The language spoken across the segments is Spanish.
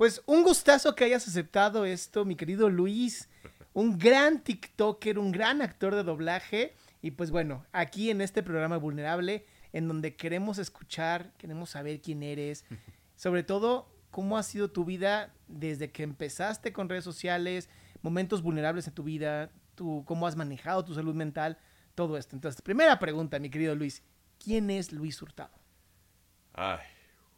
Pues un gustazo que hayas aceptado esto, mi querido Luis. Un gran TikToker, un gran actor de doblaje. Y pues bueno, aquí en este programa vulnerable, en donde queremos escuchar, queremos saber quién eres. Sobre todo, cómo ha sido tu vida desde que empezaste con redes sociales, momentos vulnerables en tu vida, tú, cómo has manejado tu salud mental, todo esto. Entonces, primera pregunta, mi querido Luis. ¿Quién es Luis Hurtado? Ay,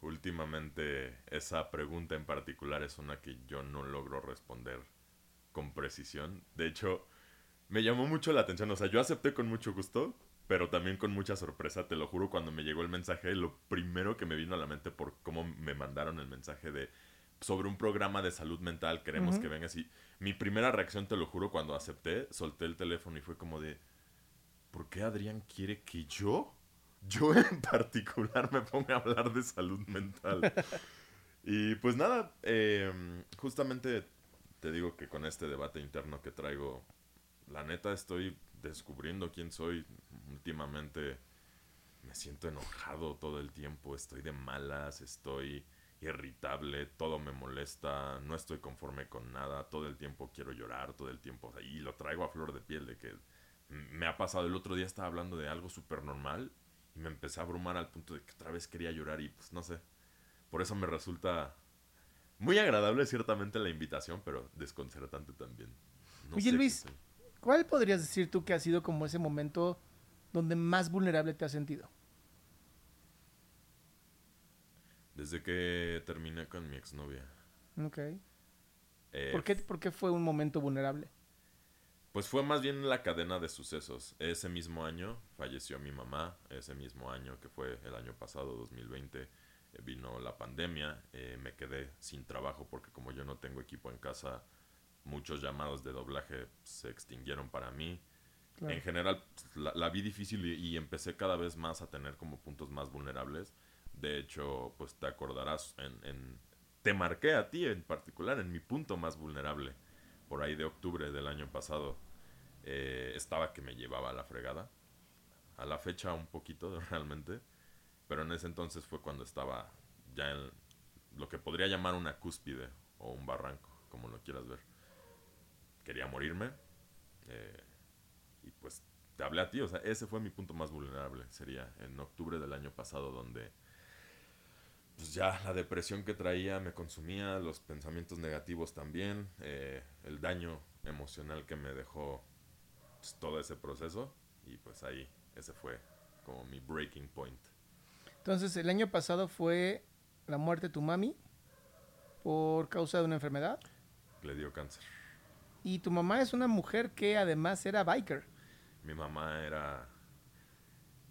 últimamente esa pregunta en particular es una que yo no logro responder con precisión. De hecho, me llamó mucho la atención. O sea, yo acepté con mucho gusto, pero también con mucha sorpresa, te lo juro, cuando me llegó el mensaje, lo primero que me vino a la mente por cómo me mandaron el mensaje de sobre un programa de salud mental, queremos que vengas y mi primera reacción, te lo juro, cuando acepté, solté el teléfono y fue como de, ¿por qué Adrián quiere que yo yo en particular me pongo a hablar de salud mental. y pues nada, em, justamente te digo que con este debate interno que traigo, la neta estoy descubriendo quién soy. Últimamente me siento enojado todo el tiempo, estoy de malas, estoy irritable, todo me molesta, no estoy conforme con nada, todo el tiempo quiero llorar, todo el tiempo, y lo traigo a flor de piel de que me ha pasado, el otro día estaba hablando de algo súper normal y me empecé a abrumar al punto de que otra vez quería llorar y pues no sé. Por eso me resulta muy agradable ciertamente la invitación, pero desconcertante también. Oye Luis, ¿cuál podrías decir tú que ha sido como ese momento donde más vulnerable te has sentido? Desde que terminé con mi exnovia. Ok. Eh, ¿Por, qué, ¿Por qué fue un momento vulnerable? Pues fue más bien la cadena de sucesos. Ese mismo año falleció mi mamá, ese mismo año que fue el año pasado, 2020, eh, vino la pandemia, eh, me quedé sin trabajo porque como yo no tengo equipo en casa, muchos llamados de doblaje se extinguieron para mí. En general pues, la, vi difícil y, empecé cada vez más a tener como puntos más vulnerables. De hecho, pues te acordarás, en, te marqué a ti en particular en mi punto más vulnerable por ahí de octubre del año pasado, eh, estaba que me llevaba a la fregada. A la fecha un poquito realmente, pero en ese entonces fue cuando estaba ya en lo que podría llamar una cúspide o un barranco, como lo quieras ver. Quería morirme eh, y pues te hablé a ti, o sea, ese fue mi punto más vulnerable, sería en octubre del año pasado donde pues ya la depresión que traía me consumía, los pensamientos negativos también, eh, el daño emocional que me dejó pues, todo ese proceso y pues ahí ese fue como mi breaking point. Entonces el año pasado fue la muerte de tu mami por causa de una enfermedad. Le dio cáncer. Y tu mamá es una mujer que además era biker. Mi mamá era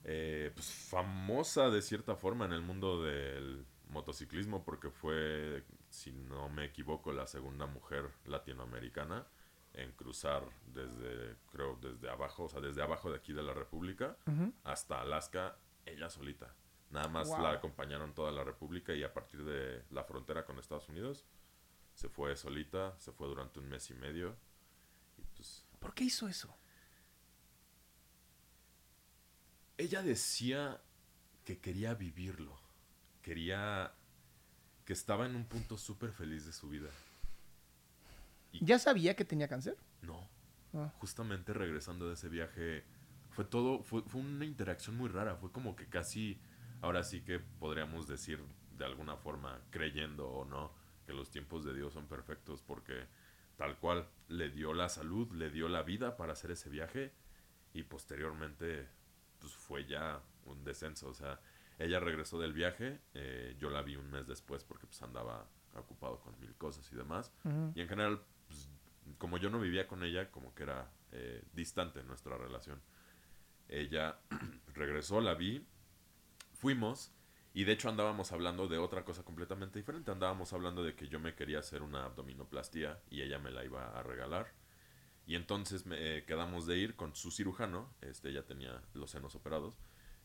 eh, pues, famosa de cierta forma en el mundo del motociclismo porque fue, si no me equivoco, la segunda mujer latinoamericana en cruzar desde, creo, desde abajo, o sea, desde abajo de aquí de la República hasta Alaska, ella solita. Nada más la acompañaron toda la República y a partir de la frontera con Estados Unidos se fue solita, se fue durante un mes y medio. Y pues, ¿Por qué hizo eso? Ella decía que quería vivirlo quería, que estaba en un punto súper feliz de su vida. ¿Ya sabía que tenía cáncer? No. Ah. Justamente regresando de ese viaje, fue todo, fue, fue una interacción muy rara. Fue como que casi, ahora sí que podríamos decir de alguna forma, creyendo o no, que los tiempos de Dios son perfectos, porque tal cual le dio la salud, le dio la vida para hacer ese viaje y posteriormente pues fue ya un descenso. O sea, ella regresó del viaje, eh, yo la vi un mes después porque pues andaba ocupado con mil cosas y demás. Y en general, pues, como yo no vivía con ella, como que era eh, distante nuestra relación. Ella regresó, la vi, fuimos y de hecho andábamos hablando de otra cosa completamente diferente. Andábamos hablando de que yo me quería hacer una abdominoplastía y ella me la iba a regalar. Y entonces me, eh, quedamos de ir con su cirujano, este, ella tenía los senos operados.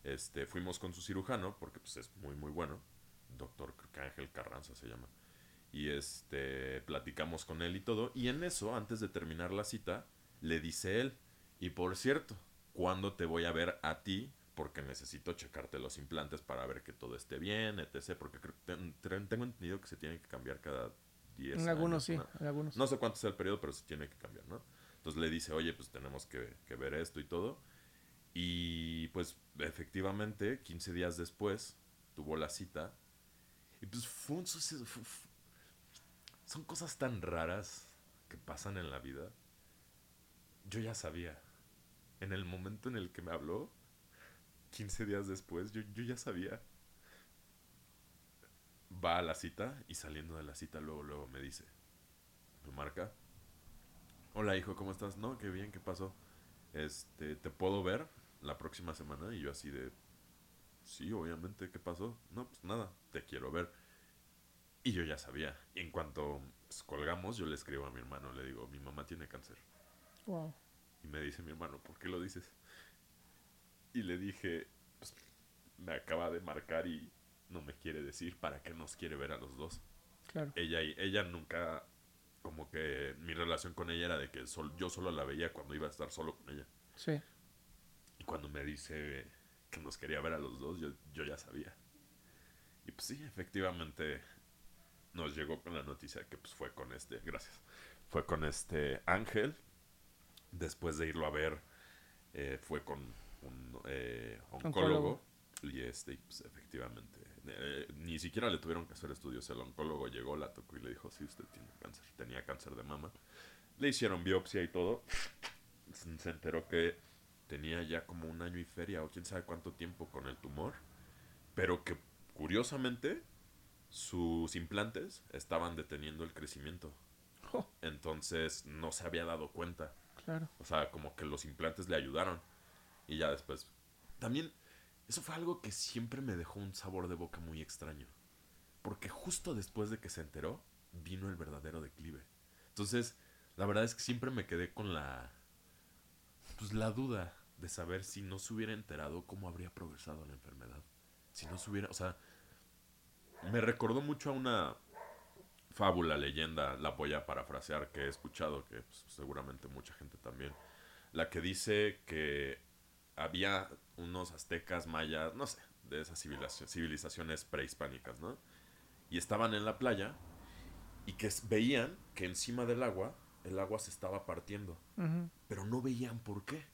Este, fuimos con su cirujano porque pues es muy muy bueno, doctor Ángel Carranza se llama. Y este platicamos con él y todo y en eso antes de terminar la cita le dice él, "Y por cierto, ¿cuándo te voy a ver a ti? Porque necesito checarte los implantes para ver que todo esté bien, etc. Porque tengo entendido que se tienen que cambiar cada 10 En algunos sí, años, en algunos. no sé cuánto sea el periodo, pero se tiene que cambiar, ¿no? Entonces le dice, oye, pues tenemos que, que ver esto y todo. Y pues efectivamente, 15 días después, tuvo la cita. Y pues fue un suceso. son cosas tan raras que pasan en la vida. Yo ya sabía. En el momento en el que me habló, 15 días después, yo, yo ya sabía. Va a la cita y saliendo de la cita luego, luego me dice, me marca. Hola hijo, ¿cómo estás? No, qué bien, ¿qué pasó? Este, ¿te puedo ver la próxima semana? Y yo así de, sí, obviamente, ¿qué pasó? No, pues nada, te quiero ver. Y yo ya sabía. Y en cuanto pues, colgamos, yo le escribo a mi hermano, le digo, mi mamá tiene cáncer. Wow. Y me dice mi hermano, ¿por qué lo dices? Y le dije, pues me acaba de marcar y no me quiere decir para qué nos quiere ver a los dos. Claro. Ella, y- ella nunca, como que mi relación con ella era de que sol- yo solo la veía cuando iba a estar solo con ella. Sí. Cuando me dice que nos quería ver a los dos, yo, yo ya sabía. Y pues sí, efectivamente nos llegó con la noticia que pues fue con este, gracias, fue con este Ángel. Después de irlo a ver, eh, fue con un eh, oncólogo. Oncólogo. Y este, pues efectivamente, eh, ni siquiera le tuvieron que hacer estudios. El oncólogo llegó, la tocó y le dijo, sí, usted tiene cáncer. Tenía cáncer de mama. Le hicieron biopsia y todo. Se enteró que tenía ya como un año y feria o quién sabe cuánto tiempo con el tumor. Pero que curiosamente sus implantes estaban deteniendo el crecimiento. Entonces no se había dado cuenta. claro. O sea, como que los implantes le ayudaron. Y ya después. También, eso fue algo que siempre me dejó un sabor de boca muy extraño. Porque justo después de que se enteró, vino el verdadero declive. Entonces, la verdad es que siempre me quedé con la. Pues la duda de saber si no se hubiera enterado cómo habría progresado la enfermedad. Si no se hubiera. O sea, me recordó mucho a una fábula, leyenda, la voy a parafrasear, que he escuchado, que pues, seguramente mucha gente también. La que dice que había unos aztecas, mayas, no sé, de esas civilizaciones, prehispánicas, ¿no? Y estaban en la playa y que veían que encima del agua el agua se estaba partiendo, pero no veían por qué.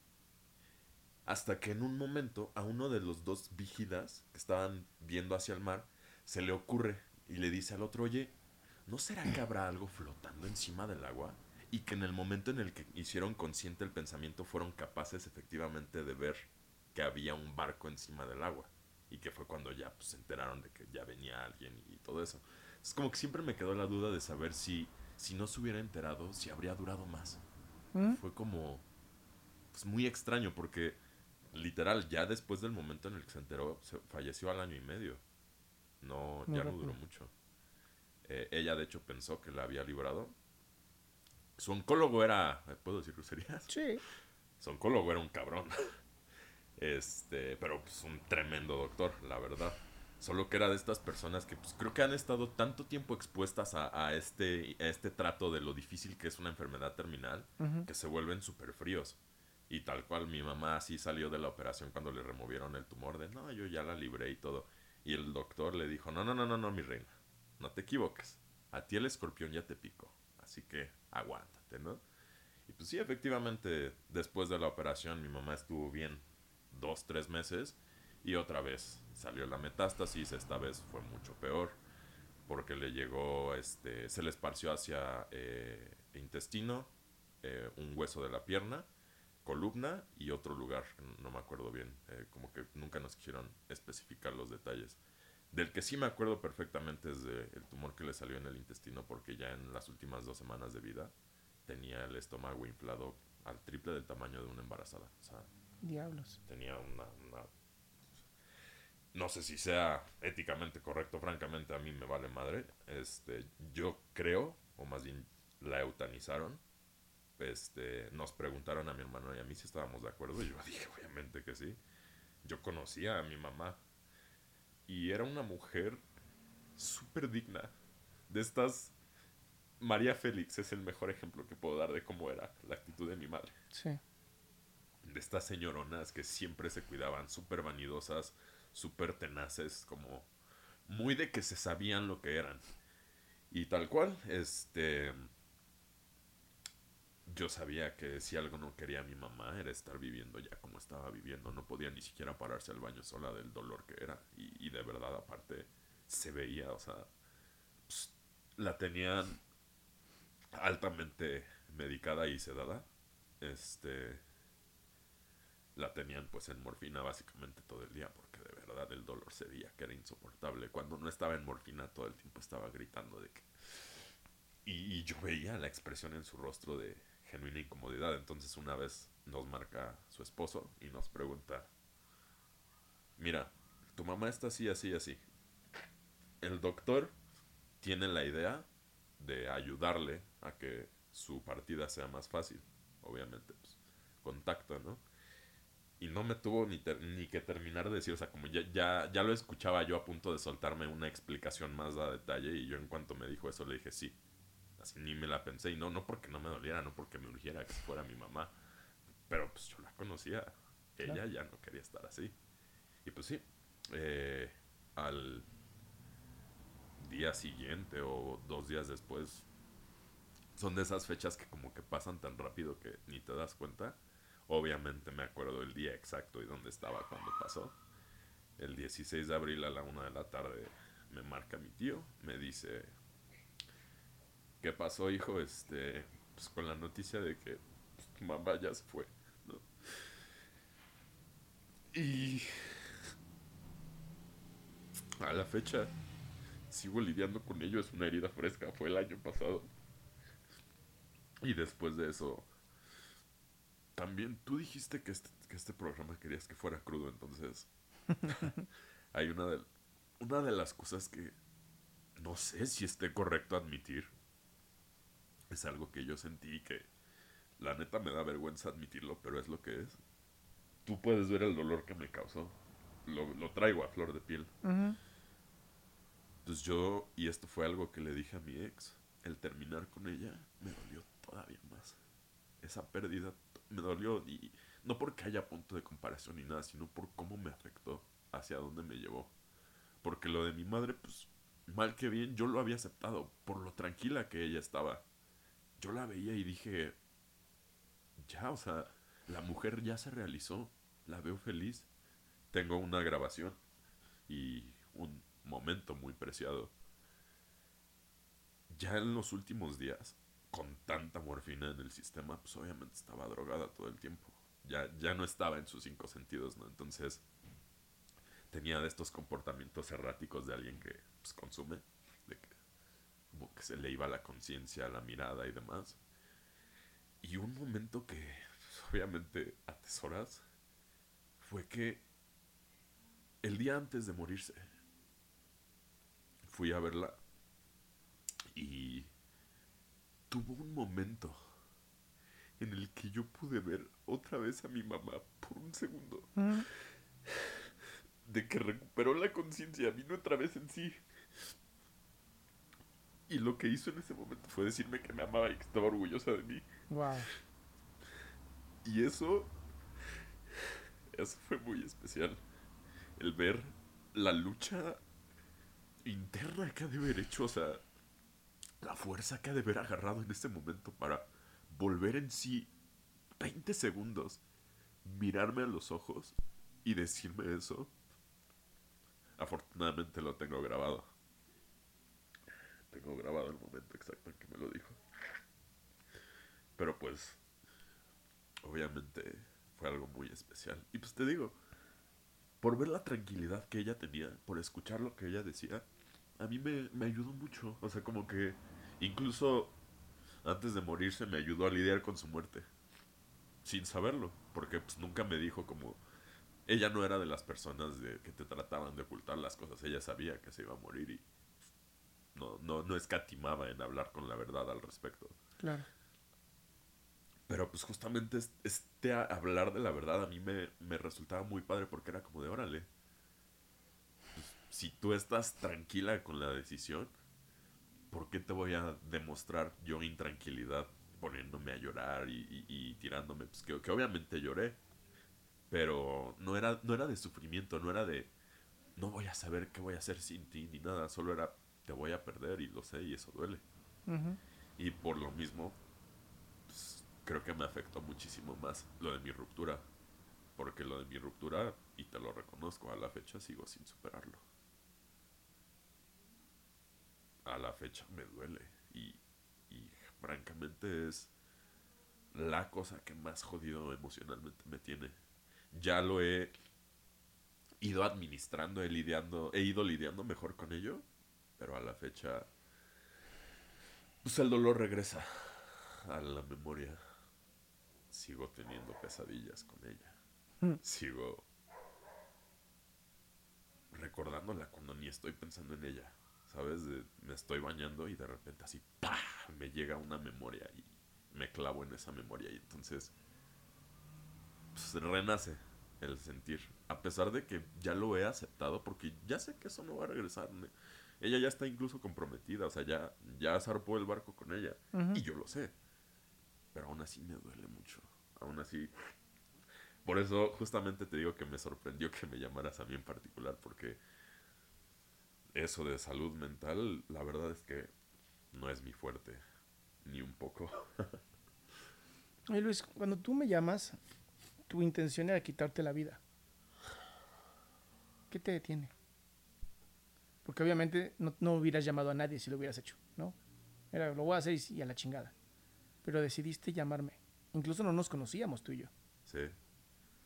Hasta que en un momento a uno de los dos vigidas que estaban viendo hacia el mar se le ocurre y le dice al otro, oye, ¿no será que habrá algo flotando encima del agua? Y que en el momento en el que hicieron consciente el pensamiento fueron capaces efectivamente de ver que había un barco encima del agua. Y que fue cuando ya pues, se enteraron de que ya venía alguien y todo eso. Es como que siempre me quedó la duda de saber si, si no se hubiera enterado, si habría durado más. ¿Mm? Fue como pues, muy extraño porque literal ya después del momento en el que se enteró se falleció al año y medio. No, Muy ya no duró mucho. Eh, ella de hecho pensó que la había librado. Su oncólogo era, ¿puedo decir groserías? Sí. Su oncólogo era un cabrón. Este, pero pues un tremendo doctor, la verdad. Solo que era de estas personas que pues creo que han estado tanto tiempo expuestas a, a este, a este trato de lo difícil que es una enfermedad terminal que se vuelven súper fríos. Y tal cual mi mamá así salió de la operación cuando le removieron el tumor de, no, yo ya la libré y todo. Y el doctor le dijo, no, no, no, no, no, mi reina, no te equivoques. A ti el escorpión ya te picó, así que aguántate, ¿no? Y pues sí, efectivamente, después de la operación mi mamá estuvo bien dos, tres meses y otra vez salió la metástasis, esta vez fue mucho peor porque le llegó, este, se le esparció hacia eh, intestino, eh, un hueso de la pierna, columna y otro lugar, no me acuerdo bien, eh, como que nunca nos quisieron especificar los detalles. Del que sí me acuerdo perfectamente es del tumor que le salió en el intestino porque ya en las últimas dos semanas de vida tenía el estómago inflado al triple del tamaño de una embarazada. O sea, Diablos. tenía una, una- No sé si sea éticamente correcto, francamente a mí me vale madre. Este, yo creo, o más bien la eutanizaron. Este, nos preguntaron a mi hermano y a mí si estábamos de acuerdo y yo dije obviamente que sí. Yo conocía a mi mamá y era una mujer súper digna. De estas, María Félix es el mejor ejemplo que puedo dar de cómo era la actitud de mi madre Sí. de estas señoronas que siempre se cuidaban, súper vanidosas, súper tenaces, como muy de que se sabían lo que eran. Y tal cual, este... Yo sabía que si algo no quería mi mamá era estar viviendo ya como estaba viviendo. No podía ni siquiera pararse al baño sola del dolor que era. Y, y de verdad, aparte, se veía, o sea, pues, la tenían altamente medicada y sedada. Este la tenían pues en morfina básicamente todo el día porque de verdad el dolor se veía que era insoportable. Cuando no estaba en morfina todo el tiempo estaba gritando de que... Y, y yo veía la expresión en su rostro de genuina incomodidad. Entonces una vez nos marca su esposo y nos pregunta, mira, tu mamá está así, así, así. El doctor tiene la idea de ayudarle a que su partida sea más fácil. Obviamente, pues, contacto, ¿no? y no me tuvo ni, ter- ni que terminar de decir, o sea, como ya, ya, ya lo escuchaba yo a punto de soltarme una explicación más a detalle y yo en cuanto me dijo eso le dije sí. Así ni me la pensé y no, no porque no me doliera, no porque me urgiera que fuera mi mamá, pero pues yo la conocía, ella Claro. ya no quería estar así. Y pues sí, eh, al día siguiente o dos días después, son de esas fechas que como que pasan tan rápido que ni te das cuenta. Obviamente me acuerdo el día exacto y dónde estaba cuando pasó. El 16 de abril a la una de la tarde me marca mi tío, me dice, ¿qué pasó hijo? Este, pues con la noticia de que pues, tu mamá ya se fue. ¿no? Y a la fecha sigo lidiando con ello, es una herida fresca, fue el año pasado. Y después de eso, también tú dijiste que este, que este programa querías que fuera crudo, entonces hay una de, una de las cosas que no sé si esté correcto admitir. Es algo que yo sentí que la neta me da vergüenza admitirlo, pero es lo que es. Tú puedes ver el dolor que me causó. Lo, lo traigo a flor de piel. Ujú. Pues yo, y esto fue algo que le dije a mi ex, el terminar con ella me dolió todavía más. Esa pérdida me dolió y no porque haya punto de comparación ni nada, sino por cómo me afectó, hacia dónde me llevó. Porque lo de mi madre, pues, mal que bien, yo lo había aceptado por lo tranquila que ella estaba. Yo la veía y dije, ya, o sea, la mujer ya se realizó, la veo feliz. Tengo una grabación y un momento muy preciado. Ya en los últimos días, con tanta morfina en el sistema, pues obviamente estaba drogada todo el tiempo. Ya, ya no estaba en sus cinco sentidos, ¿no? Entonces tenía de estos comportamientos erráticos de alguien que pues, consume, como que se le iba la conciencia, la mirada y demás. Y un momento que pues, obviamente atesoras fue que el día antes de morirse fui a verla y tuvo un momento en el que yo pude ver otra vez a mi mamá por un segundo. Ujú. De que recuperó la conciencia, vino otra vez en sí. Y lo que hizo en ese momento fue decirme que me amaba y que estaba orgullosa de mí. Wow. Y eso, eso fue muy especial. El ver la lucha interna que ha de haber hecho, o sea, la fuerza que ha de haber agarrado en este momento para volver en sí 20 segundos, mirarme a los ojos y decirme eso. Afortunadamente lo tengo grabado. Tengo grabado el momento exacto en que me lo dijo. Pero pues, obviamente fue algo muy especial. Y pues te digo, por ver la tranquilidad que ella tenía, por escuchar lo que ella decía, a mí me, me ayudó mucho. O sea, como que incluso antes de morirse me ayudó a lidiar con su muerte. Sin saberlo, porque pues nunca me dijo como... Ella no era de las personas de, que te trataban de ocultar las cosas, ella sabía que se iba a morir y no, no, no escatimaba en hablar con la verdad al respecto. Claro. Pero pues justamente este hablar de la verdad a mí me, me resultaba muy padre porque era como de órale. Pues, si tú estás tranquila con la decisión, ¿por qué te voy a demostrar yo intranquilidad poniéndome a llorar y, tirándome? Pues que, que, obviamente lloré. Pero no era, no era de sufrimiento, no era de no voy a saber qué voy a hacer sin ti ni nada. Solo era te voy a perder y lo sé y eso duele. Y por lo mismo, pues, creo que me afectó muchísimo más lo de mi ruptura. Porque lo de mi ruptura, y te lo reconozco, a la fecha sigo sin superarlo. A la fecha me duele. Y, y francamente es la cosa que más jodido emocionalmente me tiene. Ya lo he ido administrando, he, lidiando, he ido lidiando mejor con ello pero a la fecha, pues el dolor regresa a la memoria. Sigo teniendo pesadillas con ella. Mm. Sigo recordándola cuando ni estoy pensando en ella. ¿Sabes? me estoy bañando y de repente así, ¡pah! Me llega una memoria y me clavo en esa memoria y entonces pues, renace el sentir. A pesar de que ya lo he aceptado porque ya sé que eso no va a regresar. Ella ya está incluso comprometida, o sea, ya, ya zarpó el barco con ella. Y yo lo sé. Pero aún así me duele mucho. Aún así. Por eso justamente te digo que me sorprendió que me llamaras a mí en particular, porque eso de salud mental, la verdad es que no es mi fuerte, ni un poco. Oye Luis, cuando tú me llamas, tu intención era quitarte la vida. ¿Qué te detiene? Porque obviamente no, hubieras llamado a nadie si lo hubieras hecho, ¿no? Era, lo voy a hacer y, a la chingada. Pero decidiste llamarme. Incluso no nos conocíamos tú y yo. Sí.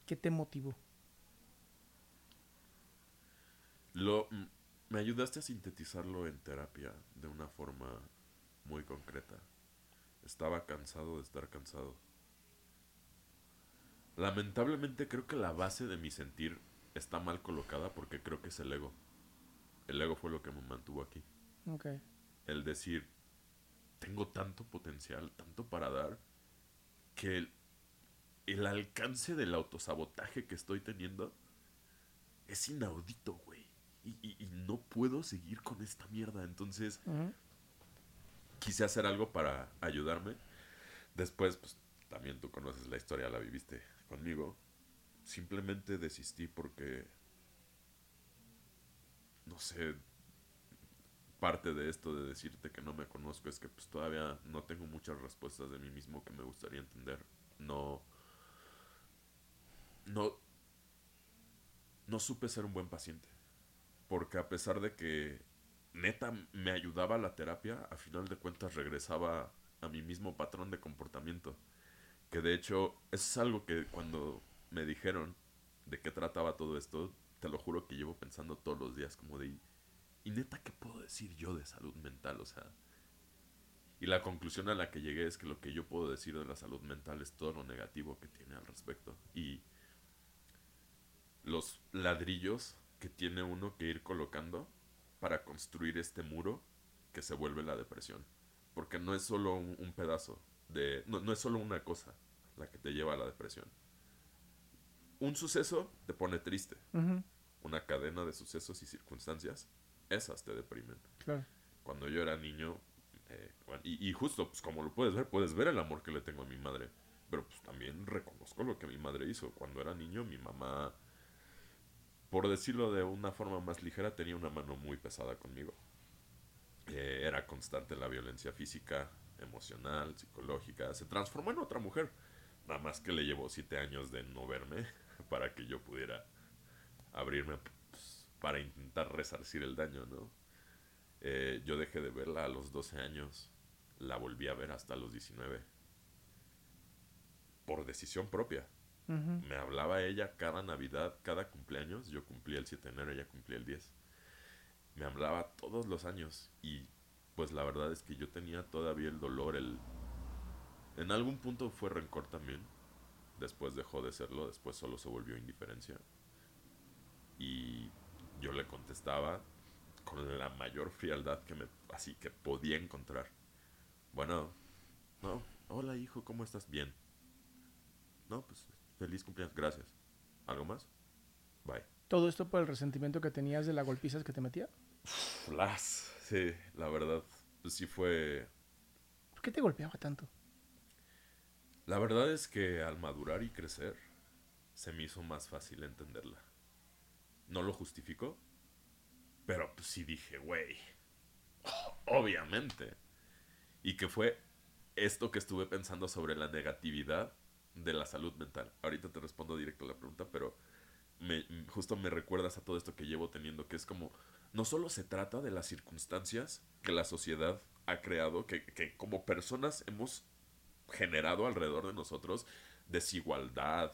¿Qué te motivó? Lo, me ayudaste a sintetizarlo en terapia de una forma muy concreta. Estaba cansado de estar cansado. Lamentablemente creo que la base de mi sentir está mal colocada porque creo que es el ego. El ego fue lo que me mantuvo aquí. Okay. El decir, tengo tanto potencial, tanto para dar, que el, el alcance del autosabotaje que estoy teniendo es inaudito, güey. Y, y, no puedo seguir con esta mierda. Entonces, quise hacer algo para ayudarme. Después, pues, también tú conoces la historia, la viviste conmigo. Simplemente desistí porque no sé, parte de esto de decirte que no me conozco es que pues todavía no tengo muchas respuestas de mí mismo que me gustaría entender. No no no supe ser un buen paciente. Porque a pesar de que neta me ayudaba la terapia, a final de cuentas regresaba a mi mismo patrón de comportamiento. Que de hecho, eso es algo que cuando me dijeron de qué trataba todo esto, te lo juro que llevo pensando todos los días como de... ¿Y neta qué puedo decir yo de salud mental? O sea... Y la conclusión a la que llegué es que lo que yo puedo decir de la salud mental es todo lo negativo que tiene al respecto. Y los ladrillos que tiene uno que ir colocando para construir este muro que se vuelve la depresión. Porque no es solo un, pedazo de... No, no es solo una cosa la que te lleva a la depresión un suceso te pone triste. Una cadena de sucesos y circunstancias, esas te deprimen. Claro. Cuando yo era niño, eh, y, justo, pues como lo puedes ver, puedes ver el amor que le tengo a mi madre. Pero pues también reconozco lo que mi madre hizo. Cuando era niño, mi mamá por decirlo de una forma más ligera, tenía una mano muy pesada conmigo. Eh, era constante la violencia física, emocional, psicológica. Se transformó en otra mujer. Nada más que le llevó siete años de no verme para que yo pudiera abrirme pues, para intentar resarcir el daño, ¿no? Eh, yo dejé de verla a los 12 años. La volví a ver hasta los 19. Por decisión propia. Me hablaba ella cada Navidad, cada cumpleaños. Yo cumplía el 7 de enero, ella cumplía el 10. Me hablaba todos los años. Y pues la verdad es que yo tenía todavía el dolor, el... En algún punto fue rencor también. Después dejó de serlo, después solo se volvió indiferencia. Y yo le contestaba con la mayor frialdad que me así que podía encontrar. Bueno, no, hola hijo, ¿cómo estás? Bien. No, pues feliz cumpleaños, gracias. ¿Algo más? Bye. ¿Todo esto por el resentimiento que tenías de la golpizas que te metía? Las, sí, la verdad, pues sí fue... ¿Por qué te golpeaba tanto? La verdad es que al madurar y crecer, se me hizo más fácil entenderla. No lo justifico, pero pues sí dije, güey, obviamente. Y que fue esto que estuve pensando sobre la negatividad de la salud mental. Ahorita te respondo directo a la pregunta, pero me, justo me recuerdas a todo esto que llevo teniendo, que es como, no solo se trata de las circunstancias que la sociedad ha creado, que, que como personas hemos generado alrededor de nosotros, desigualdad,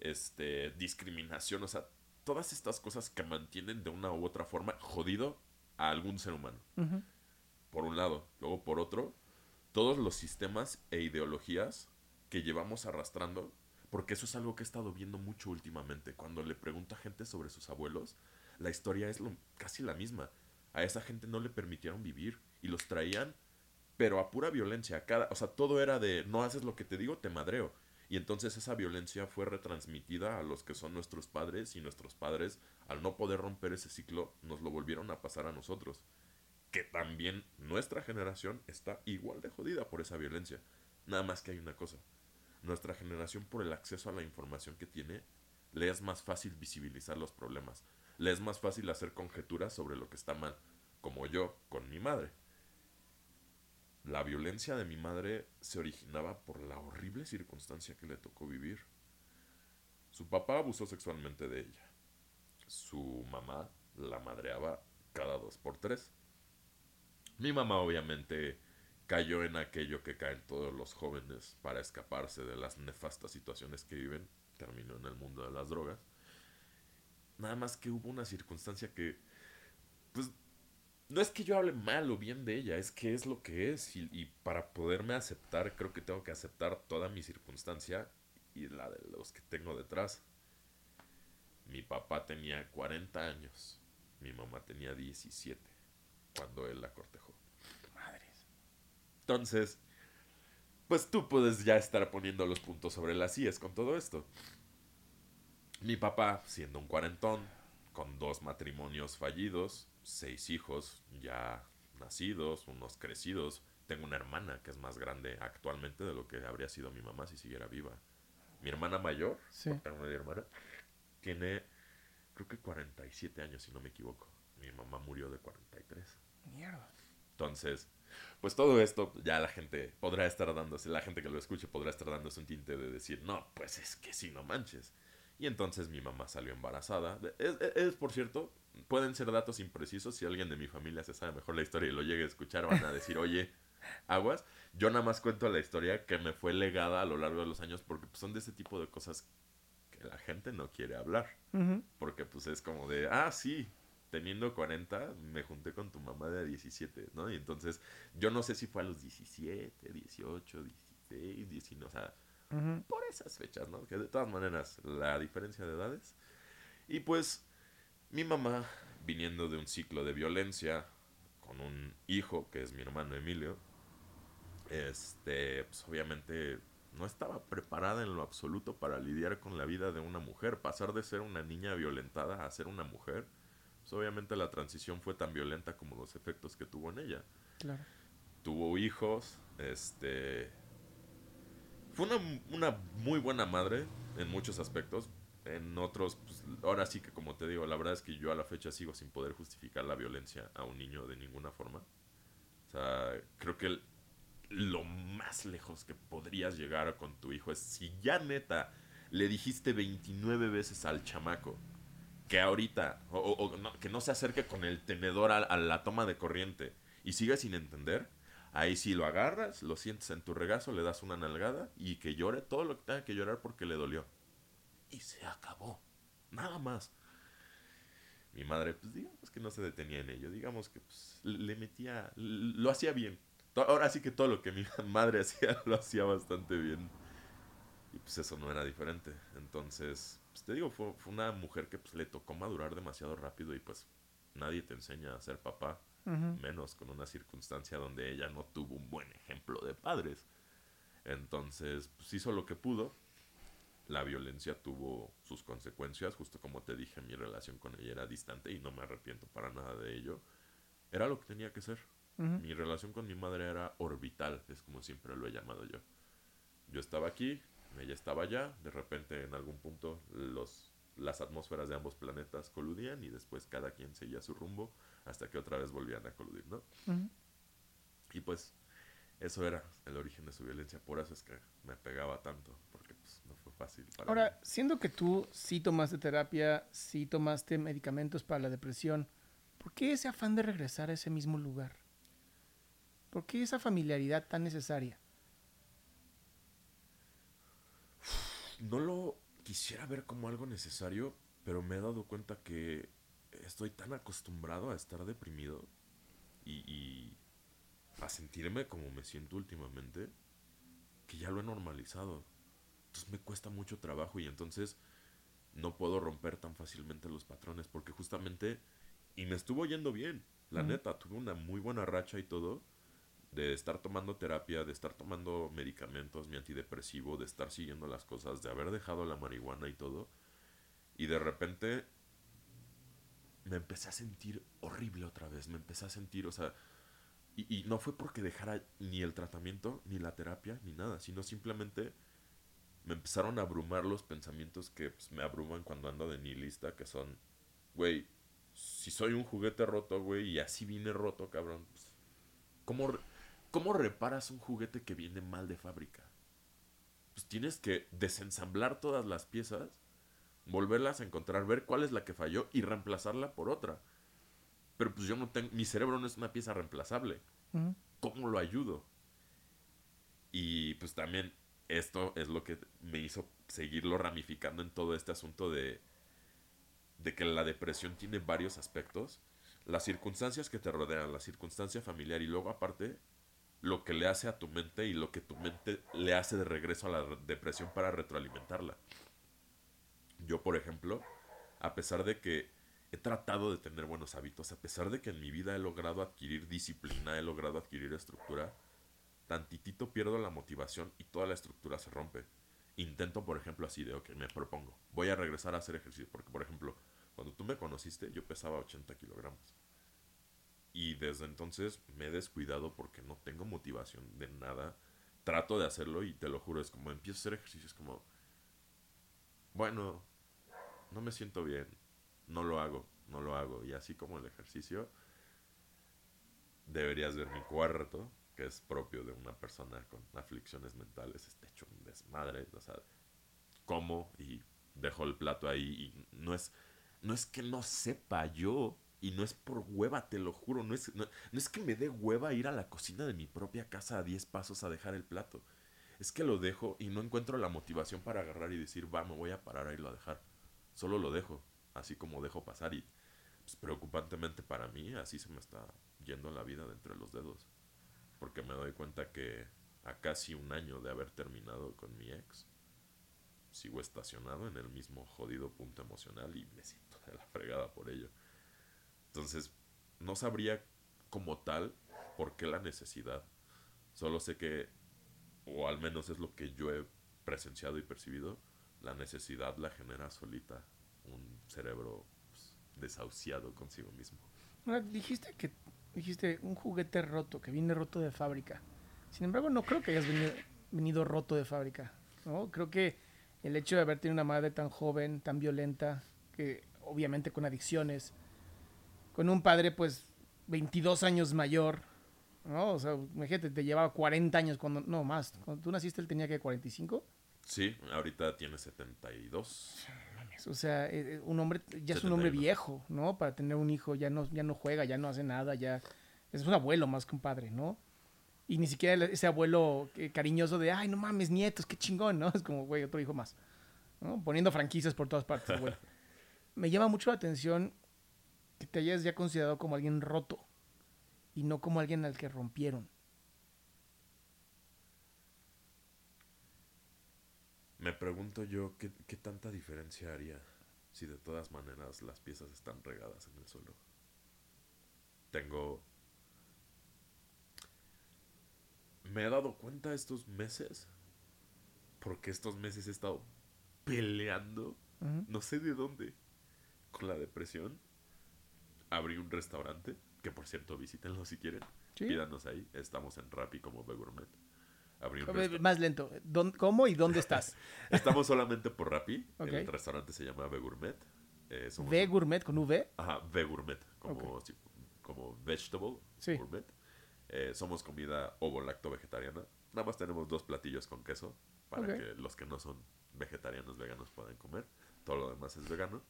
este, discriminación, o sea, todas estas cosas que mantienen de una u otra forma jodido a algún ser humano. Por un lado. Luego, por otro, todos los sistemas e ideologías que llevamos arrastrando, porque eso es algo que he estado viendo mucho últimamente. Cuando le pregunto a gente sobre sus abuelos, la historia es lo, casi la misma. A esa gente no le permitieron vivir y los traían, pero a pura violencia. Cada, o sea, todo era de no haces lo que te digo, te madreo. Y entonces esa violencia fue retransmitida a los que son nuestros padres y nuestros padres, al no poder romper ese ciclo, nos lo volvieron a pasar a nosotros. Que también nuestra generación está igual de jodida por esa violencia. Nada más que hay una cosa. Nuestra generación por el acceso a la información que tiene, le es más fácil visibilizar los problemas. Le es más fácil hacer conjeturas sobre lo que está mal, como yo con mi madre la violencia de mi madre se originaba por la horrible circunstancia que le tocó vivir. Su papá abusó sexualmente de ella. Su mamá la madreaba cada dos por tres. Mi mamá obviamente cayó en aquello que caen todos los jóvenes para escaparse de las nefastas situaciones que viven. Terminó en el mundo de las drogas. Nada más que hubo una circunstancia que, pues, no es que yo hable mal o bien de ella, es que es lo que es. Y, para poderme aceptar, creo que tengo que aceptar toda mi circunstancia y la de los que tengo detrás. Mi papá tenía 40 años, mi mamá tenía 17 cuando él la cortejó. Madres. Entonces, pues tú puedes ya estar poniendo los puntos sobre las IES con todo esto. Mi papá, siendo un cuarentón, con dos matrimonios fallidos, seis hijos ya nacidos, unos crecidos. Tengo una hermana que es más grande actualmente de lo que habría sido mi mamá si siguiera viva. Mi hermana mayor, sí. mi hermana, tiene creo que 47 años si no me equivoco. Mi mamá murió de 43. Mierda. Entonces, pues todo esto ya la gente podrá estar dándose, la gente que lo escuche podrá estar dándose un tinte de decir, no, pues es que si no manches. Y entonces mi mamá salió embarazada. Es, por cierto, pueden ser datos imprecisos. Si alguien de mi familia se sabe mejor la historia y lo llegue a escuchar, van a decir, oye, aguas. Yo nada más cuento la historia que me fue legada a lo largo de los años porque pues, son de ese tipo de cosas que la gente no quiere hablar. Porque pues es como de, ah, sí, teniendo 40, me junté con tu mamá de 17, ¿no? Y entonces yo no sé si fue a los 17, 18, 16, 19, o sea por esas fechas, ¿no? Que de todas maneras, la diferencia de edades. Y pues, mi mamá, viniendo de un ciclo de violencia, con un hijo, que es mi hermano Emilio, este, pues obviamente no estaba preparada en lo absoluto para lidiar con la vida de una mujer. Pasar de ser una niña violentada a ser una mujer, pues obviamente la transición fue tan violenta como los efectos que tuvo en ella. Claro. Tuvo hijos, este, fue una, muy buena madre en muchos aspectos. En otros, pues, ahora sí que como te digo, la verdad es que yo a la fecha sigo sin poder justificar la violencia a un niño de ninguna forma. O sea, creo que lo más lejos que podrías llegar con tu hijo es si ya neta le dijiste 29 veces al chamaco que ahorita, o, que no se acerque con el tenedor a, la toma de corriente y sigue sin entender, ahí sí lo agarras, lo sientes en tu regazo, le das una nalgada y que llore todo lo que tenga que llorar porque le dolió. Y se acabó. Nada más. Mi madre, pues digamos que no se detenía en ello, digamos que pues, le metía, lo hacía bien. Ahora sí que todo lo que mi madre hacía lo hacía bastante bien. Y pues eso no era diferente. Entonces, pues te digo, fue, una mujer que pues le tocó madurar demasiado rápido y pues nadie te enseña a ser papá. Menos con una circunstancia donde ella no tuvo un buen ejemplo de padres. Entonces, pues hizo lo que pudo. La violencia tuvo sus consecuencias. Justo como te dije, mi relación con ella era distante y no me arrepiento para nada de ello. Era lo que tenía que ser. Mi relación con mi madre era orbital, es como siempre lo he llamado yo. Yo estaba aquí, ella estaba allá, de repente en algún punto los, las atmósferas de ambos planetas coludían y después cada quien seguía su rumbo hasta que otra vez volvían a coludir, ¿no? Y pues eso era el origen de su violencia, por eso es que me pegaba tanto, porque pues no fue fácil. Para Ahora, siendo que tú sí tomaste terapia, sí tomaste medicamentos para la depresión, ¿por qué ese afán de regresar a ese mismo lugar? ¿Por qué esa familiaridad tan necesaria? no lo quisiera ver como algo necesario, pero me he dado cuenta que estoy tan acostumbrado a estar deprimido y, a sentirme como me siento últimamente que ya lo he normalizado. Entonces me cuesta mucho trabajo y entonces no puedo romper tan fácilmente los patrones porque justamente y me estuvo yendo bien, la neta, tuve una muy buena racha y todo de estar tomando terapia, de estar tomando medicamentos, mi antidepresivo, de estar siguiendo las cosas, de haber dejado la marihuana y todo. Y de repente me empecé a sentir horrible otra vez, me empecé a sentir, o sea, y, no fue porque dejara ni el tratamiento, ni la terapia, ni nada, sino simplemente me empezaron a abrumar los pensamientos que pues, me abruman cuando ando de nihilista, que son, güey, si soy un juguete roto, güey, y así vine roto, cabrón, pues, ¿cómo, ¿Cómo reparas un juguete que viene mal de fábrica? Pues tienes que desensamblar todas las piezas, volverlas a encontrar, ver cuál es la que falló y reemplazarla por otra. Pero pues yo no tengo, mi cerebro no es una pieza reemplazable. ¿Cómo lo ayudo? Y pues también esto es lo que me hizo seguirlo ramificando en todo este asunto de, de que la depresión tiene varios aspectos. Las circunstancias que te rodean, la circunstancia familiar y luego aparte lo que le hace a tu mente y lo que tu mente le hace de regreso a la depresión para retroalimentarla. Yo, por ejemplo, a pesar de que he tratado de tener buenos hábitos, a pesar de que en mi vida he logrado adquirir disciplina, he logrado adquirir estructura, tantitito pierdo la motivación y toda la estructura se rompe. Intento, por ejemplo, así de, ok, me propongo, voy a regresar a hacer ejercicio, porque, por ejemplo, cuando tú me conociste, yo pesaba 80 kilogramos. Y desde entonces me he descuidado porque no tengo motivación de nada. Trato de hacerlo y te lo juro, es como empiezo a hacer ejercicio, es como, bueno, no me siento bien, no lo hago, no lo hago. Y así como el ejercicio, deberías ver mi cuarto, que es propio de una persona con aflicciones mentales, está hecho un desmadre, o sea, como y dejo el plato ahí y no es, no es que no sepa yo y no es por hueva, te lo juro. No es, no, es que me dé hueva ir a la cocina de mi propia casa a 10 pasos a dejar el plato. Es que lo dejo y no encuentro la motivación para agarrar y decir, va, me voy a parar a irlo a dejar. Solo lo dejo, así como dejo pasar. Y pues, preocupantemente para mí, así se me está yendo la vida de entre los dedos. Porque me doy cuenta que a casi un año de haber terminado con mi ex, sigo estacionado en el mismo jodido punto emocional y me siento de la fregada por ello. Entonces, no sabría como tal por qué la necesidad. Solo sé que, o al menos es lo que yo he presenciado y percibido, la necesidad la genera solita un cerebro pues, desahuciado consigo mismo. dijiste que dijiste un juguete roto, que viene roto de fábrica. Sin embargo, no creo que hayas venido, roto de fábrica. ¿no? Creo que El hecho de haber tenido una madre tan joven, tan violenta, que obviamente con adicciones, con un padre pues 22 años mayor, ¿no? O sea, imagínate, te llevaba 40 años cuando, no más, cuando tú naciste él tenía que 45. Sí, ahorita tiene 72. O sea, eh, eh, un hombre, ya es un hombre 71. viejo, ¿no? Para tener un hijo, ya no, ya no juega, ya no hace nada, ya es un abuelo más que un padre, ¿no? Y ni siquiera ese abuelo eh, cariñoso de, ay, no mames, nietos, qué chingón, ¿no? Es como, güey, otro hijo más, ¿no? Poniendo franquicias por todas partes, güey. Me llama mucho la atención que te hayas ya considerado como alguien roto y no como alguien al que rompieron. Me pregunto yo qué, qué tanta diferencia haría si de todas maneras las piezas están regadas en el suelo. Tengo... Me he dado cuenta estos meses, porque estos meses he estado peleando, no sé de dónde, con la depresión. Abrí un restaurante, que por cierto visítenlo si quieren. Sí. Pídanos ahí, estamos en Rappi como The Gourmet. Más lento. ¿Dón- ¿Cómo y dónde estás? Estamos solamente por Rappi. Ok. El restaurante se llama V Gourmet. Eh, somos V Gourmet con V. Ajá, V Gourmet. Como, si- como vegetable Sí. gourmet. Eh, somos comida ovo-lacto vegetariana. Nada más tenemos dos platillos con queso para Ok. que los que no son vegetarianos veganos puedan comer. Todo lo demás es vegano.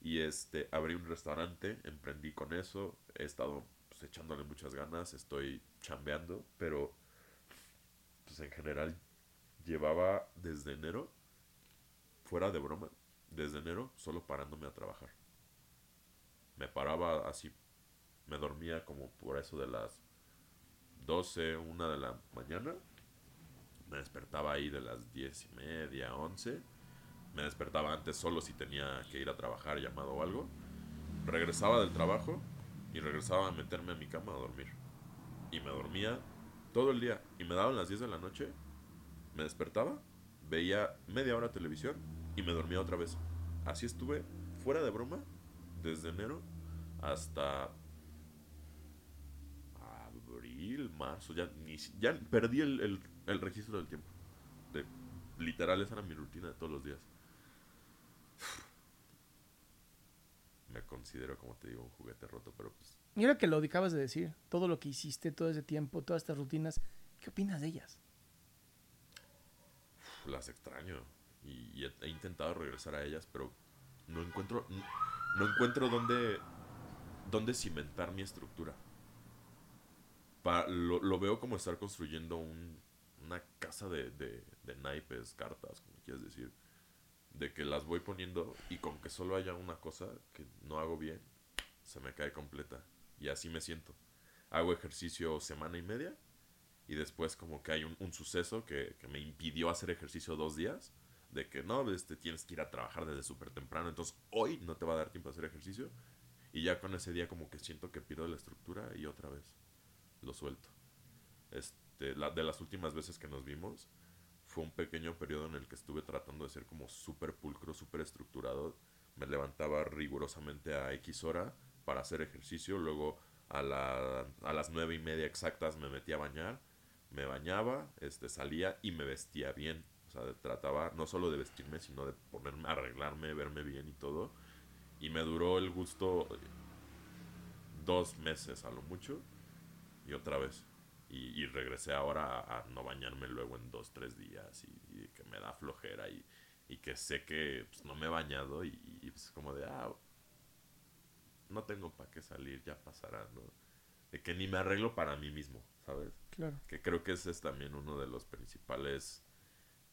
Y este, abrí un restaurante, emprendí con eso. He estado pues, echándole muchas ganas. Estoy chambeando, pero pues en general llevaba desde enero, fuera de broma, desde enero solo parándome a trabajar. Me paraba así, me dormía como por eso de las 12, 1 de la mañana. Me despertaba ahí de las 10 y media, 11. Me despertaba antes solo si tenía que ir a trabajar, llamado o algo. Regresaba del trabajo y regresaba a meterme a mi cama a dormir. Y me dormía todo el día. Y me daban las 10 de la noche. Me despertaba, veía media hora televisión y me dormía otra vez. Así estuve, fuera de broma, desde enero hasta abril, marzo. Ya, ni, ya perdí el, el- el registro del tiempo. Literal, esa era mi rutina de todos los días. Me considero, como te digo, un juguete roto, pero pues Y ahora que lo acabas de decir, todo lo que hiciste, todo ese tiempo, todas estas rutinas, ¿qué opinas de ellas? las extraño. Y, he, intentado regresar a ellas pero no encuentro no encuentro dónde dónde cimentar mi estructura. Pa- lo, lo veo como estar construyendo un- una casa de, de, de naipes cartas como quieras decir de que las voy poniendo y con que solo haya una cosa que no hago bien se me cae completa y así me siento hago ejercicio semana y media y después como que hay un, un suceso que, que me impidió hacer ejercicio dos días, de que no, este, tienes que ir a trabajar desde súper temprano, entonces hoy no te va a dar tiempo a hacer ejercicio, y ya con ese día como que siento que pierdo la estructura y otra vez lo suelto. Este, la, de las últimas veces que nos vimos, fue un pequeño periodo en el que estuve tratando de ser como súper pulcro, súper estructurado, me levantaba rigurosamente a X hora para hacer ejercicio, luego a, la- a las nueve y media exactas me metía a bañar, me bañaba, este, salía y me vestía bien. O sea, trataba no solo de vestirme, sino de ponerme, arreglarme, verme bien y todo. Y me duró el gusto dos meses a lo mucho. Y otra vez. Y, y regresé ahora a, no bañarme luego en dos, tres días. Y, que me da flojera. Y, y que sé que pues, no me he bañado. Y, y es como de, ah, no tengo para qué salir, ya pasará, ¿no? De que ni me arreglo para mí mismo, ¿sabes? Claro. Que creo que ese es también uno de los principales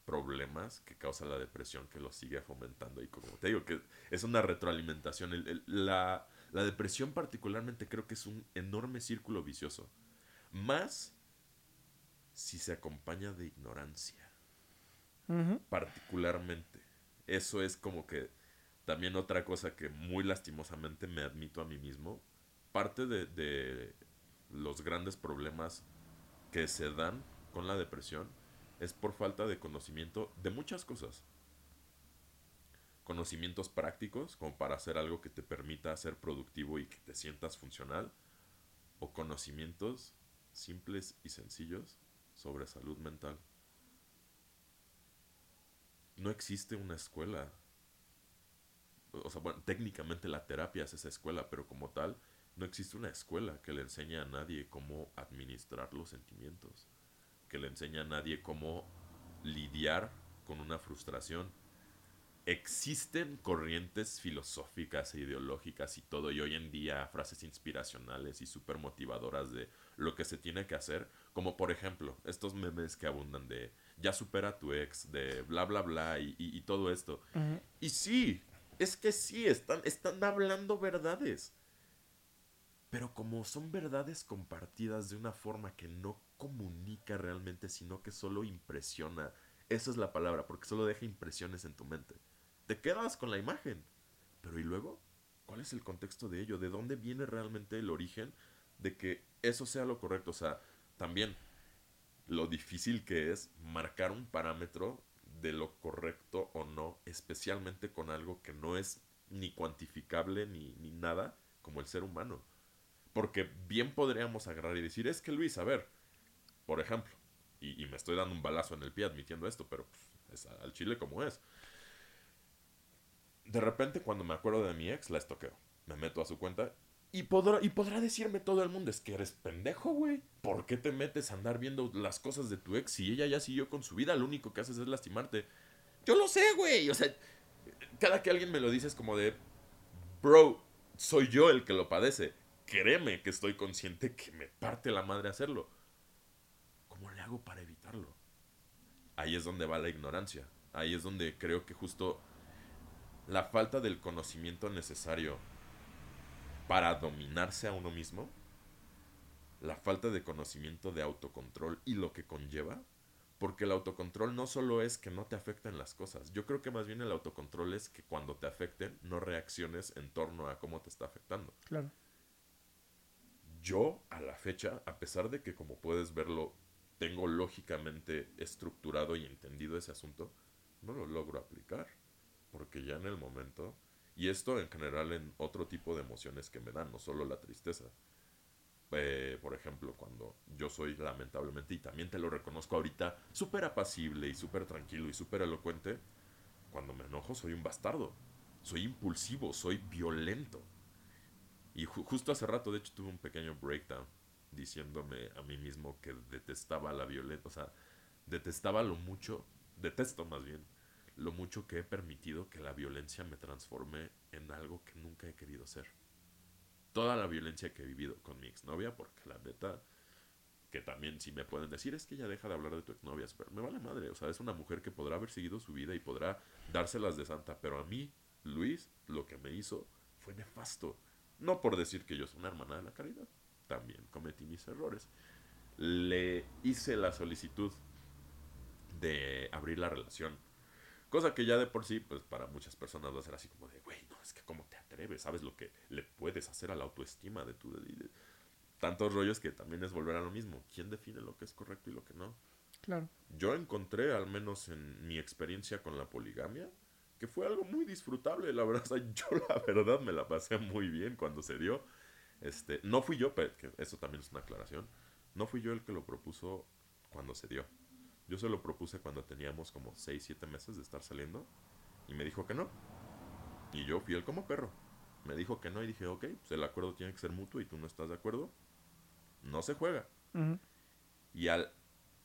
problemas que causa la depresión que lo sigue fomentando. Y como te digo, que es una retroalimentación. El- el- la, la depresión particularmente creo que es un enorme círculo vicioso. Más si se acompaña de ignorancia particularmente. Eso es como que también otra cosa que muy lastimosamente me admito a mí mismo. Parte de, de los grandes problemas que se dan con la depresión es por falta de conocimiento de muchas cosas. Conocimientos prácticos, como para hacer algo que te permita ser productivo y que te sientas funcional. O conocimientos simples y sencillos sobre salud mental. no existe una escuela. O sea, bueno, técnicamente la terapia es esa escuela, pero como tal, no existe una escuela que le enseñe a nadie cómo administrar los sentimientos, que le enseñe a nadie cómo lidiar con una frustración. Existen corrientes filosóficas e ideológicas y todo, y hoy en día frases inspiracionales y súper motivadoras de lo que se tiene que hacer, como por ejemplo estos memes que abundan de ya supera a tu ex, de bla bla bla y, y- y todo esto. Y sí, es que sí, están, están hablando verdades. Pero como son verdades compartidas de una forma que no comunica realmente, sino que solo impresiona. Esa es la palabra, porque solo deja impresiones en tu mente. Te quedas con la imagen. Pero ¿y luego? ¿Cuál es el contexto de ello? ¿De dónde viene realmente el origen de que eso sea lo correcto? O sea, también lo difícil que es marcar un parámetro de lo correcto o no, especialmente con algo que no es ni cuantificable ni, ni nada como el ser humano. Porque bien podríamos agarrar y decir, es que Luis, a ver, por ejemplo, y, y me estoy dando un balazo en el pie admitiendo esto, pero pues, es al chile como es. De repente cuando me acuerdo de mi ex, la estoqueo. Me meto a su cuenta y podrá, y podrá decirme todo el mundo, es que eres pendejo, güey. ¿Por qué te metes a andar viendo las cosas de tu ex si ella ya siguió con su vida? Lo único que haces es lastimarte. Yo lo sé, güey. O sea, cada que alguien me lo dice es como de, bro, soy yo el que lo padece. Créeme que estoy consciente que me parte la madre hacerlo. ¿Cómo le hago para evitarlo? Ahí es donde va la ignorancia. Ahí es donde creo que justo la falta del conocimiento necesario para dominarse a uno mismo, la falta de conocimiento de autocontrol y lo que conlleva, porque el autocontrol no solo es que no te afecten las cosas, yo creo que más bien el autocontrol es que cuando te afecten no reacciones en torno a cómo te está afectando. Claro. Yo, a la fecha, a pesar de que como puedes verlo, tengo lógicamente estructurado y entendido ese asunto, no lo logro aplicar. Porque ya en el momento, y esto en general en otro tipo de emociones que me dan, no solo la tristeza. Eh, por ejemplo, cuando yo soy lamentablemente, y también te lo reconozco ahorita, súper apacible y súper tranquilo y súper elocuente, cuando me enojo soy un bastardo. Soy impulsivo, soy violento. Y ju- justo hace rato, de hecho, tuve un pequeño breakdown diciéndome a mí mismo que detestaba la violencia, o sea, detestaba lo mucho, detesto más bien, lo mucho que he permitido que la violencia me transforme en algo que nunca he querido ser. Toda la violencia que he vivido con mi exnovia, porque la neta, que también si me pueden decir es que ya deja de hablar de tu exnovia, pero me vale madre, o sea, es una mujer que podrá haber seguido su vida y podrá dárselas de santa, pero a mí, Luis, lo que me hizo fue nefasto. No por decir que yo soy una hermana de la caridad, también cometí mis errores. Le hice la solicitud de abrir la relación. Cosa que ya de por sí, pues para muchas personas va a ser así como de, güey, no, es que cómo te atreves, sabes lo que le puedes hacer a la autoestima de tu... de- de- tantos rollos que también es volver a lo mismo. ¿Quién define lo que es correcto y lo que no? Claro. Yo encontré, al menos en mi experiencia con la poligamia, que fue algo muy disfrutable, la verdad. O sea, yo la verdad me la pasé muy bien cuando se dio. Este, no fui yo, pero que eso también es una aclaración. No fui yo el que lo propuso cuando se dio. Yo se lo propuse cuando teníamos como 6, 7 meses de estar saliendo. Y me dijo que no. Y yo fiel como perro. Me dijo que no y dije, ok, pues el acuerdo tiene que ser mutuo y tú no estás de acuerdo. No se juega. Y al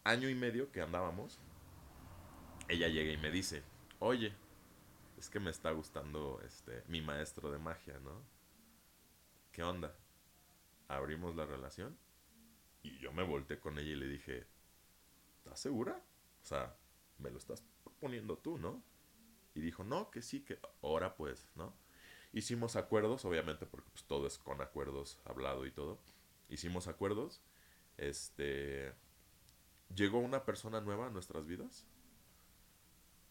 año y medio que andábamos, ella llega y me dice, oye, es que me está gustando este mi maestro de magia, ¿no? ¿Qué onda? Abrimos la relación y yo me volteé con ella y le dije, ¿estás segura? O sea, me lo estás proponiendo tú, ¿no? Y dijo, no, que sí, que ahora pues, ¿no? Hicimos acuerdos, obviamente, porque pues, todo es con acuerdos hablado y todo. Hicimos acuerdos. Este. Llegó una persona nueva a nuestras vidas.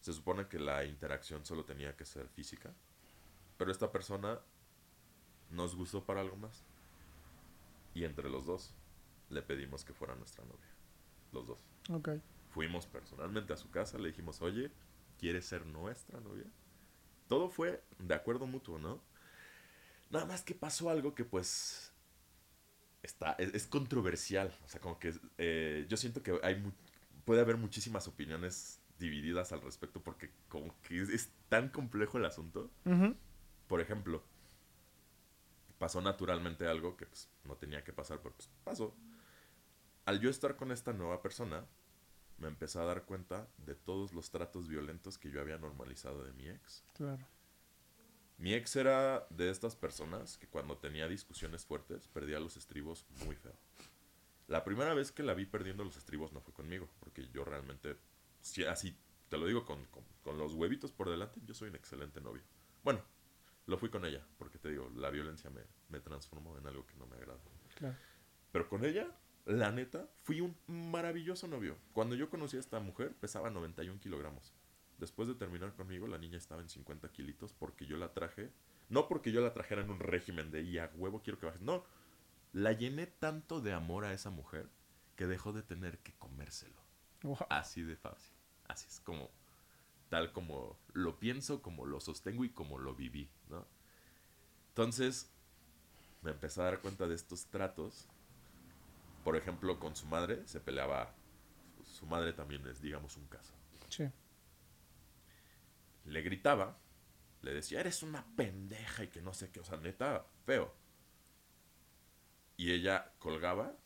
Se supone que la interacción solo tenía que ser física. Pero esta persona nos gustó para algo más. Y entre los dos le pedimos que fuera nuestra novia. Los dos. Ok. Fuimos personalmente a su casa, le dijimos, oye, ¿quieres ser nuestra novia? Todo fue de acuerdo mutuo, ¿no? Nada más que pasó algo que pues está, es, es controversial. O sea, como que eh, yo siento que hay puede haber muchísimas opiniones divididas al respecto porque como que es, es tan complejo el asunto. Por ejemplo, pasó naturalmente algo que pues, no tenía que pasar, pero pues pasó. Al yo estar con esta nueva persona, me empecé a dar cuenta de todos los tratos violentos que yo había normalizado de mi ex. Claro. Mi ex era de estas personas que cuando tenía discusiones fuertes perdía los estribos muy feo. La primera vez que la vi perdiendo los estribos no fue conmigo, porque yo realmente, si así te lo digo con, con- con los huevitos por delante, yo soy un excelente novio. Bueno, lo fui con ella, porque te digo, la violencia me, me transformó en algo que no me agrada. Claro. Pero con ella, la neta, fui un maravilloso novio. Cuando yo conocí a esta mujer, pesaba 91 kilogramos. Después de terminar conmigo, la niña estaba en 50 kilitos porque yo la traje. No porque yo la trajera en un régimen de, y a huevo quiero que bajes. No, la llené tanto de amor a esa mujer que dejó de tener que comérselo. Wow. Así de fácil. Así es como, tal como lo pienso, como lo sostengo y como lo viví, ¿no? Entonces, me empecé a dar cuenta de estos tratos. Por ejemplo, con su madre se peleaba. Su madre también es, digamos, un caso. Sí. Le gritaba, le decía, eres una pendeja y que no sé qué, o sea, neta, feo. Y ella colgaba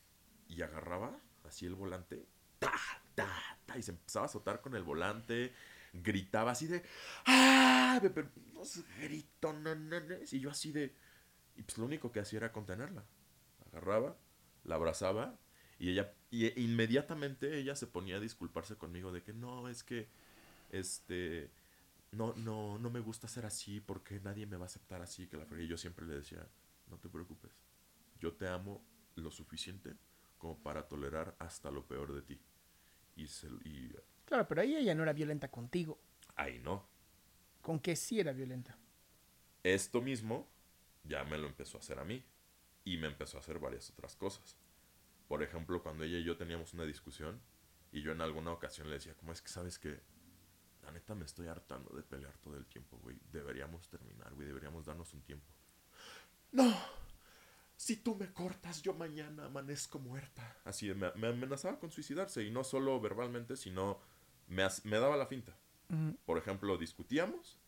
y agarraba así el volante, ta, ta, ta, y se empezaba a azotar con el volante, gritaba así de, ¡ah! pero unos gritonones, y yo así de, y pues lo único que hacía era contenerla. Agarraba, la abrazaba, y ella, y inmediatamente ella se ponía a disculparse conmigo de que no, es que, este, no, no, no me gusta ser así porque nadie me va a aceptar así, que la. Y yo siempre le decía, no te preocupes, yo te amo lo suficiente como para tolerar hasta lo peor de ti. Y, se, y Claro, pero ahí ella no era violenta contigo. ahí no. Con que sí era violenta. Esto mismo ya me lo empezó a hacer a mí. Y me empezó a hacer varias otras cosas. Por ejemplo, cuando ella y yo teníamos una discusión y yo en alguna ocasión le decía, como es que sabes que la neta me estoy hartando de pelear todo el tiempo, güey. Deberíamos terminar, güey. Deberíamos darnos un tiempo. No. Si tú me cortas, yo mañana amanezco muerta. Así, me, me amenazaba con suicidarse. Y no solo verbalmente, sino me, me daba la finta. Por ejemplo, discutíamos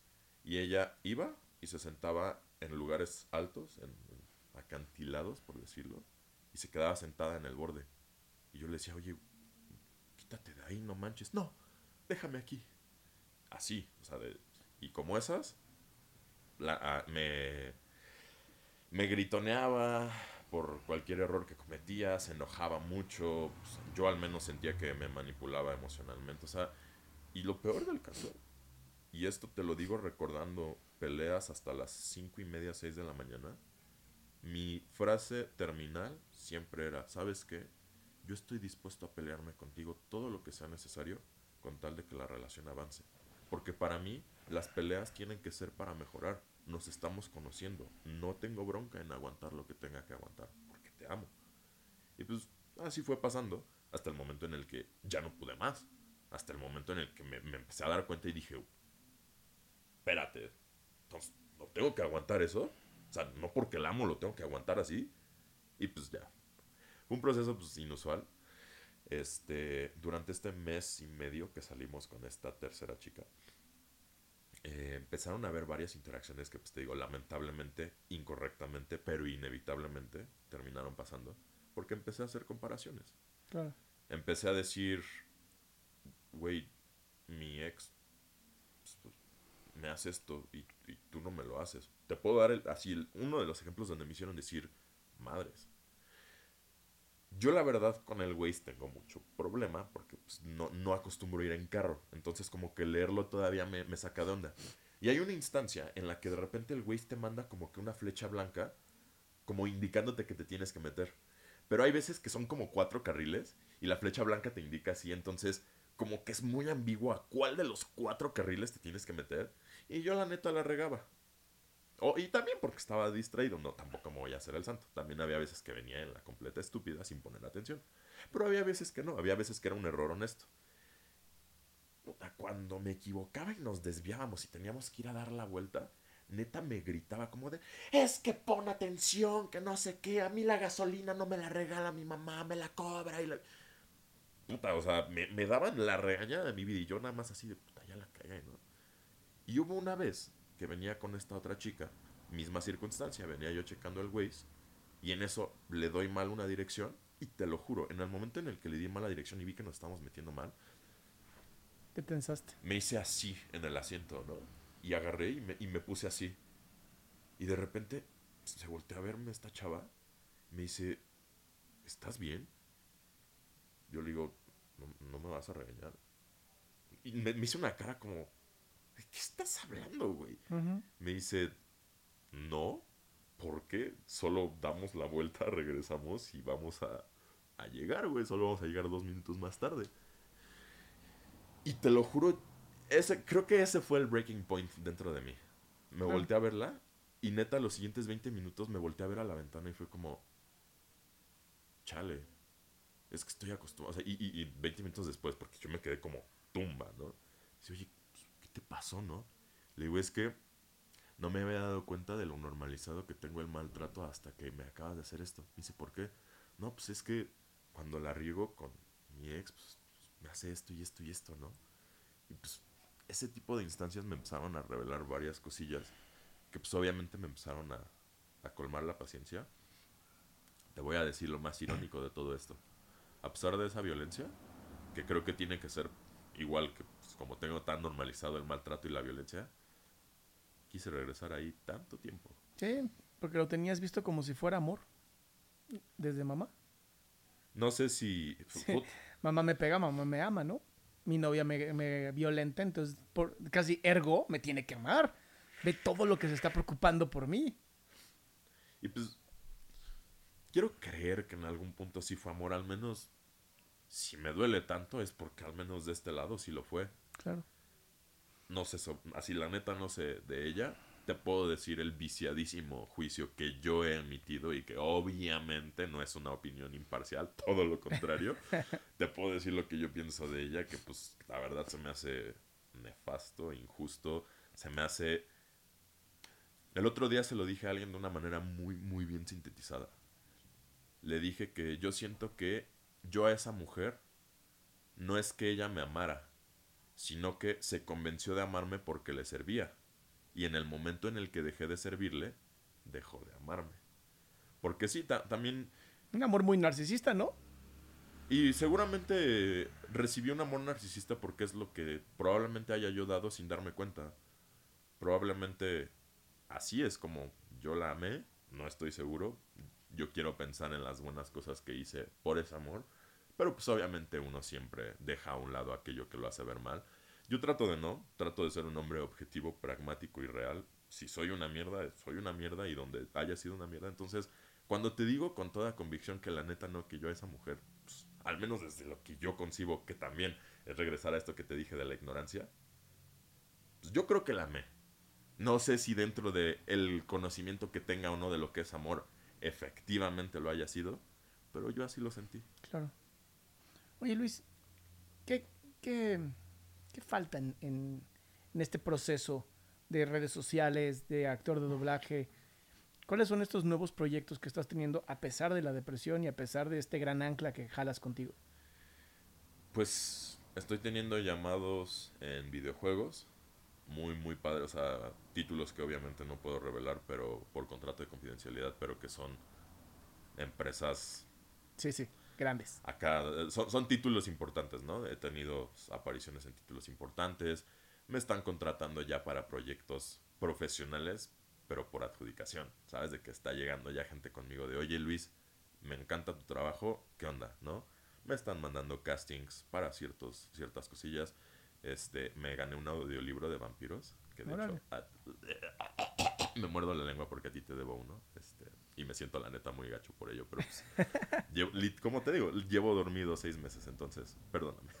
y ella iba y se sentaba en lugares altos, en acantilados, por decirlo, y se quedaba sentada en el borde. Y yo le decía, oye, quítate de ahí, no manches. No, déjame aquí. Así, o sea, de- y como esas, me, me gritoneaba por cualquier error que cometía, se enojaba mucho, pues, yo al menos sentía que me manipulaba emocionalmente, o sea, y lo peor del caso, y esto te lo digo recordando peleas hasta las cinco y media, seis de la mañana, mi frase terminal siempre era, ¿sabes qué? Yo estoy dispuesto a pelearme contigo todo lo que sea necesario con tal de que la relación avance. Porque para mí las peleas tienen que ser para mejorar. Nos estamos conociendo. No tengo bronca en aguantar lo que tenga que aguantar. Porque te amo. Y pues así fue pasando hasta el momento en el que ya no pude más. Hasta el momento en el que me, me empecé a dar cuenta y dije, espérate, entonces, ¿no tengo que aguantar eso? O sea, no porque la amo lo tengo que aguantar así. Y pues ya. Fue un proceso pues inusual. Este, durante este mes y medio que salimos con esta tercera chica, eh, empezaron a haber varias interacciones que, pues te digo, lamentablemente, incorrectamente, pero inevitablemente terminaron pasando. Porque empecé a hacer comparaciones. Claro. Empecé a decir, güey, mi ex me hace esto y, tú no me lo haces. Te puedo dar el- así uno de los ejemplos donde me hicieron decir, madres. Yo la verdad con el Waze tengo mucho problema porque pues, no, no acostumbro ir en carro. Entonces como que leerlo todavía me, me saca de onda. Y hay una instancia en la que de repente el Waze te manda como que una flecha blanca, como indicándote que te tienes que meter. Pero hay veces que son como cuatro carriles y la flecha blanca te indica así. Entonces como que es muy ambiguo a cuál de los cuatro carriles te tienes que meter. Y yo la neta la regaba. Oh, y también porque estaba distraído, no, tampoco me voy a hacer el santo. También había veces que venía en la completa estúpida sin poner atención. Pero había veces que no, había veces que era un error honesto. Cuando me equivocaba y nos desviábamos y teníamos que ir a dar la vuelta, neta me gritaba como de, es que pon atención, que no sé qué, a mí la gasolina no me la regala mi mamá, me la cobra. Y la... puta, o sea, me, me daban la regañada de mi vida y yo nada más así de, puta, ya la cagué, ¿no? Y hubo una vez que venía con esta otra chica, misma circunstancia, venía yo checando el Waze y en eso le doy mal una dirección y te lo juro, en el momento en el que le di mal la dirección y vi que nos estábamos metiendo mal, ¿Qué pensaste? me hice así en el asiento, ¿no? Y agarré y me, y me puse así. Y de repente se voltea a verme esta chava. Me dice, ¿estás bien? Yo le digo, no, no me vas a regañar. Y me, me hizo una cara como, ¿de qué estás hablando, güey? Me dice, no, ¿por qué? Solo damos la vuelta, regresamos y vamos a, a llegar, güey. Solo vamos a llegar dos minutos más tarde. Y te lo juro, ese, creo que ese fue el breaking point dentro de mí. Me Ah. volteé a verla y neta los siguientes 20 minutos me volteé a ver a la ventana y fue como, chale, es que estoy acostumbrado. O sea, y, y- y 20 minutos después, porque yo me quedé como tumba, ¿no? Dice, oye, ¿qué te pasó, no? Le digo, es que no me había dado cuenta de lo normalizado que tengo el maltrato hasta que me acabas de hacer esto. Dice, ¿por qué? No, pues es que cuando la riego con mi ex, pues, me hace esto y esto y esto, ¿no? Y pues ese tipo de instancias me empezaron a revelar varias cosillas que pues obviamente me empezaron a, a colmar la paciencia. Te voy a decir lo más irónico de todo esto. A pesar de esa violencia, que creo que tiene que ser igual que pues, como tengo tan normalizado el maltrato y la violencia, quise regresar ahí tanto tiempo. Sí, porque lo tenías visto como si fuera amor. Desde mamá. No sé si... Sí. Mamá me pega, mamá me ama, ¿no? Mi novia me, me violenta, entonces por, casi ergo me tiene que amar. Ve todo lo que se está preocupando por mí. Y pues quiero creer que en algún punto sí fue amor, al menos si me duele tanto es porque al menos de este lado sí lo fue. Claro. No sé, so- así la neta no sé de ella, te puedo decir el viciadísimo juicio que yo he emitido y que obviamente no es una opinión imparcial, todo lo contrario. te puedo decir lo que yo pienso de ella, que pues la verdad se me hace nefasto, injusto, se me hace... El otro día se lo dije a alguien de una manera muy, muy bien sintetizada. Le dije que yo siento que yo a esa mujer no es que ella me amara, sino que se convenció de amarme porque le servía. Y en el momento en el que dejé de servirle, dejó de amarme. Porque sí, ta- también... Un amor muy narcisista, ¿no? Y seguramente recibió un amor narcisista porque es lo que probablemente haya yo dado sin darme cuenta. Probablemente así es como yo la amé, no estoy seguro. Yo quiero pensar en las buenas cosas que hice por ese amor. Pero pues obviamente uno siempre deja a un lado aquello que lo hace ver mal. Yo trato de no, trato de ser un hombre objetivo, pragmático y real. Si soy una mierda, soy una mierda y donde haya sido una mierda. Entonces, cuando te digo con toda convicción que la neta no, que yo a esa mujer, pues, al menos desde lo que yo concibo, que también es regresar a esto que te dije de la ignorancia, pues yo creo que la amé. No sé si dentro de el conocimiento que tenga o no de lo que es amor, efectivamente lo haya sido, pero yo así lo sentí. Claro. Oye, Luis, ¿qué, qué, qué falta en, en- en este proceso de redes sociales, de actor de doblaje? ¿Cuáles son estos nuevos proyectos que estás teniendo a pesar de la depresión y a pesar de este gran ancla que jalas contigo? Pues estoy teniendo llamados en videojuegos. Muy, muy padres. O sea, títulos que obviamente no puedo revelar, pero por contrato de confidencialidad, pero que son empresas Sí, sí, grandes. acá. Son, son títulos importantes, ¿no? He tenido apariciones en títulos importantes. Me están contratando ya para proyectos profesionales, pero por adjudicación. ¿Sabes? De que está llegando ya gente conmigo de, oye Luis, me encanta tu trabajo, ¿qué onda? ¿No? Me están mandando castings para ciertos, ciertas cosillas. Este, me gané un audiolibro de vampiros, que de Órale. hecho me muerdo la lengua porque a ti te debo uno. Este, y me siento la neta muy gacho por ello, pero pues, llevo- como te digo, llevo dormido seis meses, entonces, perdóname.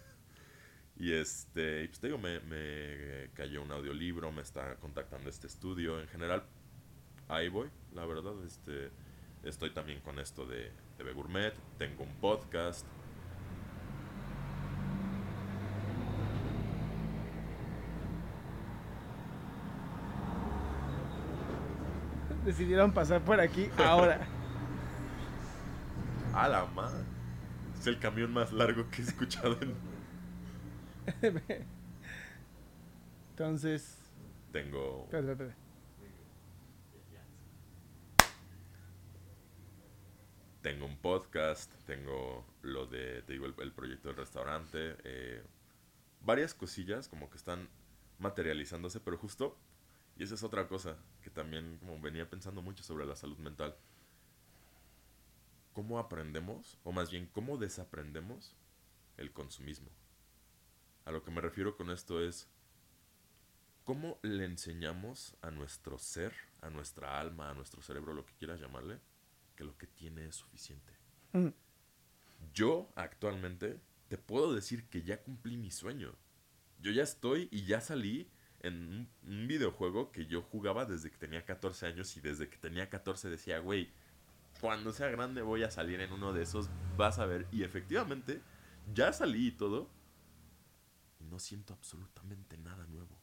Y este, y pues te digo, me, me cayó un audiolibro, me está contactando este estudio. En general, ahí voy, la verdad. Este, estoy también con esto de TV Gourmet, tengo un podcast. Decidieron pasar por aquí ahora. ¡A la madre! Es el camión más largo que he escuchado en... Entonces. Tengo... Espera, espera, espera. Tengo un podcast, tengo lo de, te digo, el, el proyecto del restaurante, eh, varias cosillas como que están materializándose, pero justo, y esa es otra cosa que también como venía pensando mucho sobre la salud mental. ¿Cómo aprendemos, o más bien, cómo desaprendemos el consumismo? A lo que me refiero con esto es, ¿cómo le enseñamos a nuestro ser, a nuestra alma, a nuestro cerebro, lo que quieras llamarle, que lo que tiene es suficiente? Mm. Yo actualmente te puedo decir que ya cumplí mi sueño. Yo ya estoy y ya salí en un, videojuego que yo jugaba desde que tenía 14 años y desde que tenía 14 decía, güey, cuando sea grande voy a salir en uno de esos, vas a ver. Y efectivamente, ya salí y todo. Y no siento absolutamente nada nuevo.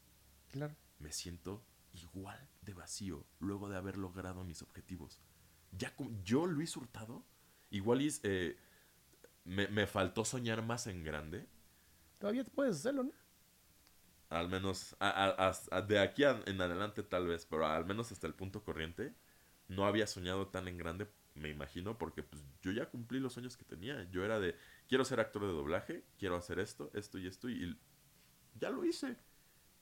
Claro. Me siento igual de vacío luego de haber logrado mis objetivos. Ya como- yo, Luis Hurtado, igual y, eh, me, me faltó soñar más en grande. Todavía puedes hacerlo, ¿no? Al menos a- a- a- de aquí en adelante tal vez, pero al menos hasta el punto corriente. No había soñado tan en grande, me imagino, porque pues, yo ya cumplí los sueños que tenía. Yo era de, quiero ser actor de doblaje, quiero hacer esto, esto y esto, y ya lo hice.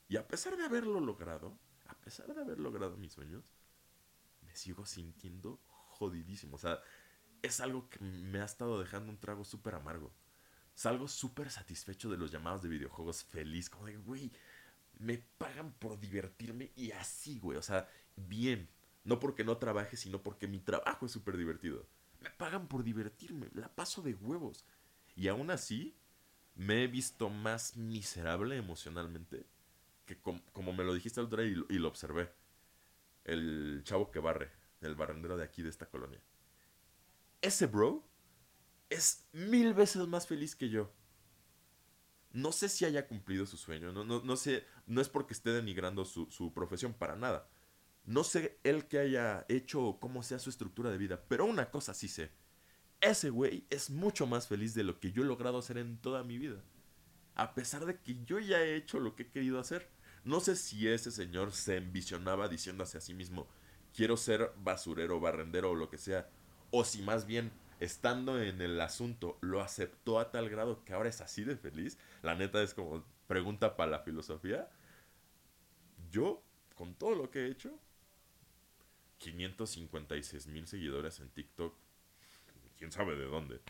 Y a pesar de haberlo logrado, a pesar de haber logrado mis sueños, me sigo sintiendo jodidísimo. O sea, es algo que me ha estado dejando un trago súper amargo. Salgo súper satisfecho de los llamados de videojuegos feliz. Como de, güey, me pagan por divertirme y así, güey. O sea, bien. No porque no trabaje, sino porque mi trabajo es súper divertido. Me pagan por divertirme. La paso de huevos. Y aún así, me he visto más miserable emocionalmente que com- como me lo dijiste el otro día y lo, y lo observé. El chavo que barre, el barrendero de aquí de esta colonia. Ese bro es mil veces más feliz que yo. No sé si haya cumplido su sueño, no, no, no sé, no es porque esté denigrando su, su profesión para nada. No sé él que haya hecho o cómo sea su estructura de vida, pero una cosa sí sé. Ese güey es mucho más feliz de lo que yo he logrado hacer en toda mi vida. A pesar de que yo ya he hecho lo que he querido hacer. No sé si ese señor se envisionaba diciéndose a sí mismo, quiero ser basurero, barrendero o lo que sea. O si más bien, estando en el asunto, lo aceptó a tal grado que ahora es así de feliz. La neta es como pregunta para la filosofía. Yo, con todo lo que he hecho, 556 mil seguidores en TikTok, quién sabe de dónde.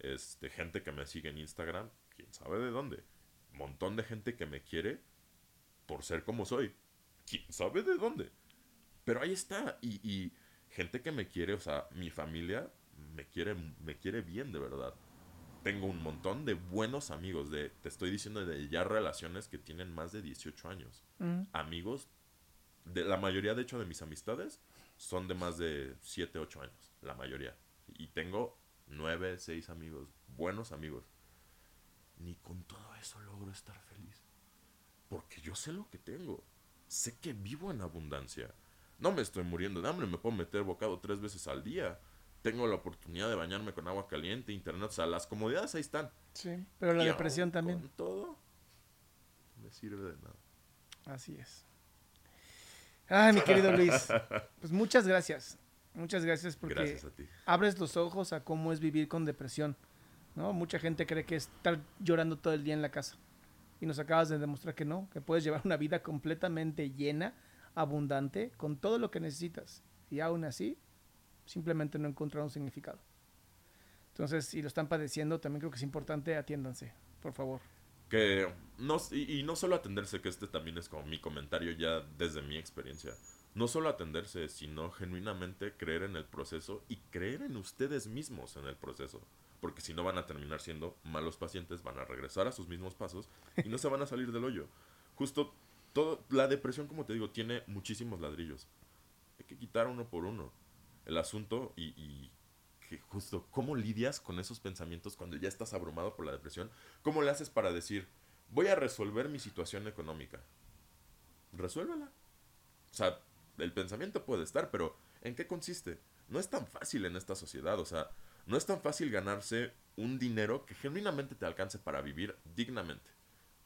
Este, gente que me sigue en Instagram, quién sabe de dónde. Montón de gente que me quiere por ser como soy, quién sabe de dónde. Pero ahí está. Y, y gente que me quiere, o sea, mi familia me quiere, me quiere bien de verdad. Tengo un montón de buenos amigos, de, te estoy diciendo de ya relaciones que tienen más de 18 años. Mm. Amigos, de la mayoría de hecho de mis amistades son de más de 7, 8 años, la mayoría. Y tengo 9, 6 amigos, buenos amigos. Ni con todo eso logro estar feliz. Porque yo sé lo que tengo. Sé que vivo en abundancia. No me estoy muriendo de hambre, me puedo meter bocado tres veces al día. Tengo la oportunidad de bañarme con agua caliente, internet, o sea, las comodidades ahí están. Sí. Pero la Y depresión también. Con todo, no me sirve de nada. Así es. Ay, mi querido Luis. Pues muchas gracias. Muchas gracias porque Gracias a ti. abres los ojos a cómo es vivir con depresión. ¿no? Mucha gente cree que es estar llorando todo el día en la casa. Y nos acabas de demostrar que no, que puedes llevar una vida completamente llena, abundante, con todo lo que necesitas. Y aún así, simplemente no encontrar un significado. Entonces, si lo están padeciendo, también creo que es importante, atiéndanse, por favor. Que no, y, y no solo atenderse, que este también es como mi comentario ya desde mi experiencia. No solo atenderse, sino genuinamente creer en el proceso y creer en ustedes mismos en el proceso. Porque si no van a terminar siendo malos pacientes, van a regresar a sus mismos pasos y no se van a salir del hoyo. Justo todo, la depresión, como te digo, tiene muchísimos ladrillos. Hay que quitar uno por uno. El asunto y, que justo cómo lidias con esos pensamientos cuando ya estás abrumado por la depresión. ¿Cómo le haces para decir, voy a resolver mi situación económica? Resuélvela. O sea, el pensamiento puede estar, pero ¿en qué consiste? No es tan fácil en esta sociedad. O sea, no es tan fácil ganarse un dinero que genuinamente te alcance para vivir dignamente.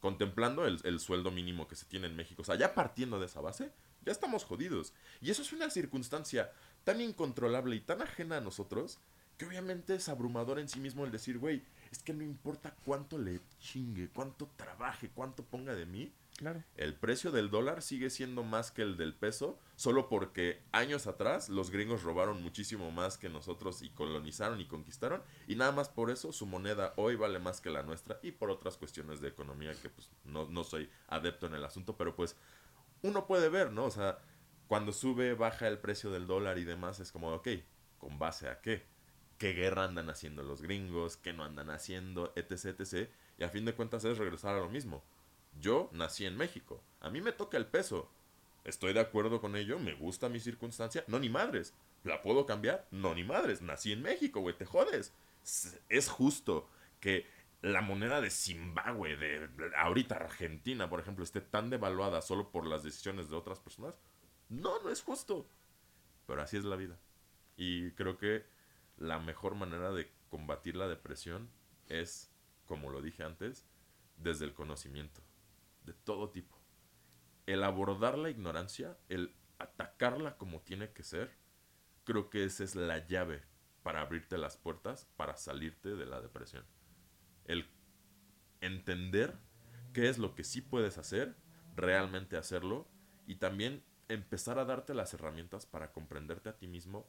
Contemplando el, el sueldo mínimo que se tiene en México. O sea, ya partiendo de esa base, ya estamos jodidos. Y eso es una circunstancia tan incontrolable y tan ajena a nosotros que obviamente es abrumador en sí mismo el decir, güey, es que no importa cuánto le chingue, cuánto trabaje, cuánto ponga de mí. Claro. El precio del dólar sigue siendo más que el del peso, solo porque años atrás los gringos robaron muchísimo más que nosotros y colonizaron y conquistaron, y nada más por eso su moneda hoy vale más que la nuestra, y por otras cuestiones de economía que pues no, no soy adepto en el asunto, pero pues uno puede ver, ¿no? O sea, cuando sube, baja el precio del dólar y demás, es como, ok, ¿con base a qué? ¿Qué guerra andan haciendo los gringos? ¿Qué no andan haciendo? Etc, etc. Y a fin de cuentas es regresar a lo mismo. Yo nací en México. A mí me toca el peso. ¿Estoy de acuerdo con ello? ¿Me gusta mi circunstancia? No, ni madres. ¿La puedo cambiar? No, ni madres. Nací en México, güey, te jodes. Es justo que la moneda de Zimbabue, de ahorita Argentina, por ejemplo, esté tan devaluada solo por las decisiones de otras personas. No, no es justo. Pero así es la vida. Y creo que la mejor manera de combatir la depresión es, como lo dije antes, desde el conocimiento, de todo tipo. El abordar la ignorancia, el atacarla como tiene que ser, creo que esa es la llave para abrirte las puertas, para salirte de la depresión. El entender qué es lo que sí puedes hacer, realmente hacerlo, y también empezar a darte las herramientas para comprenderte a ti mismo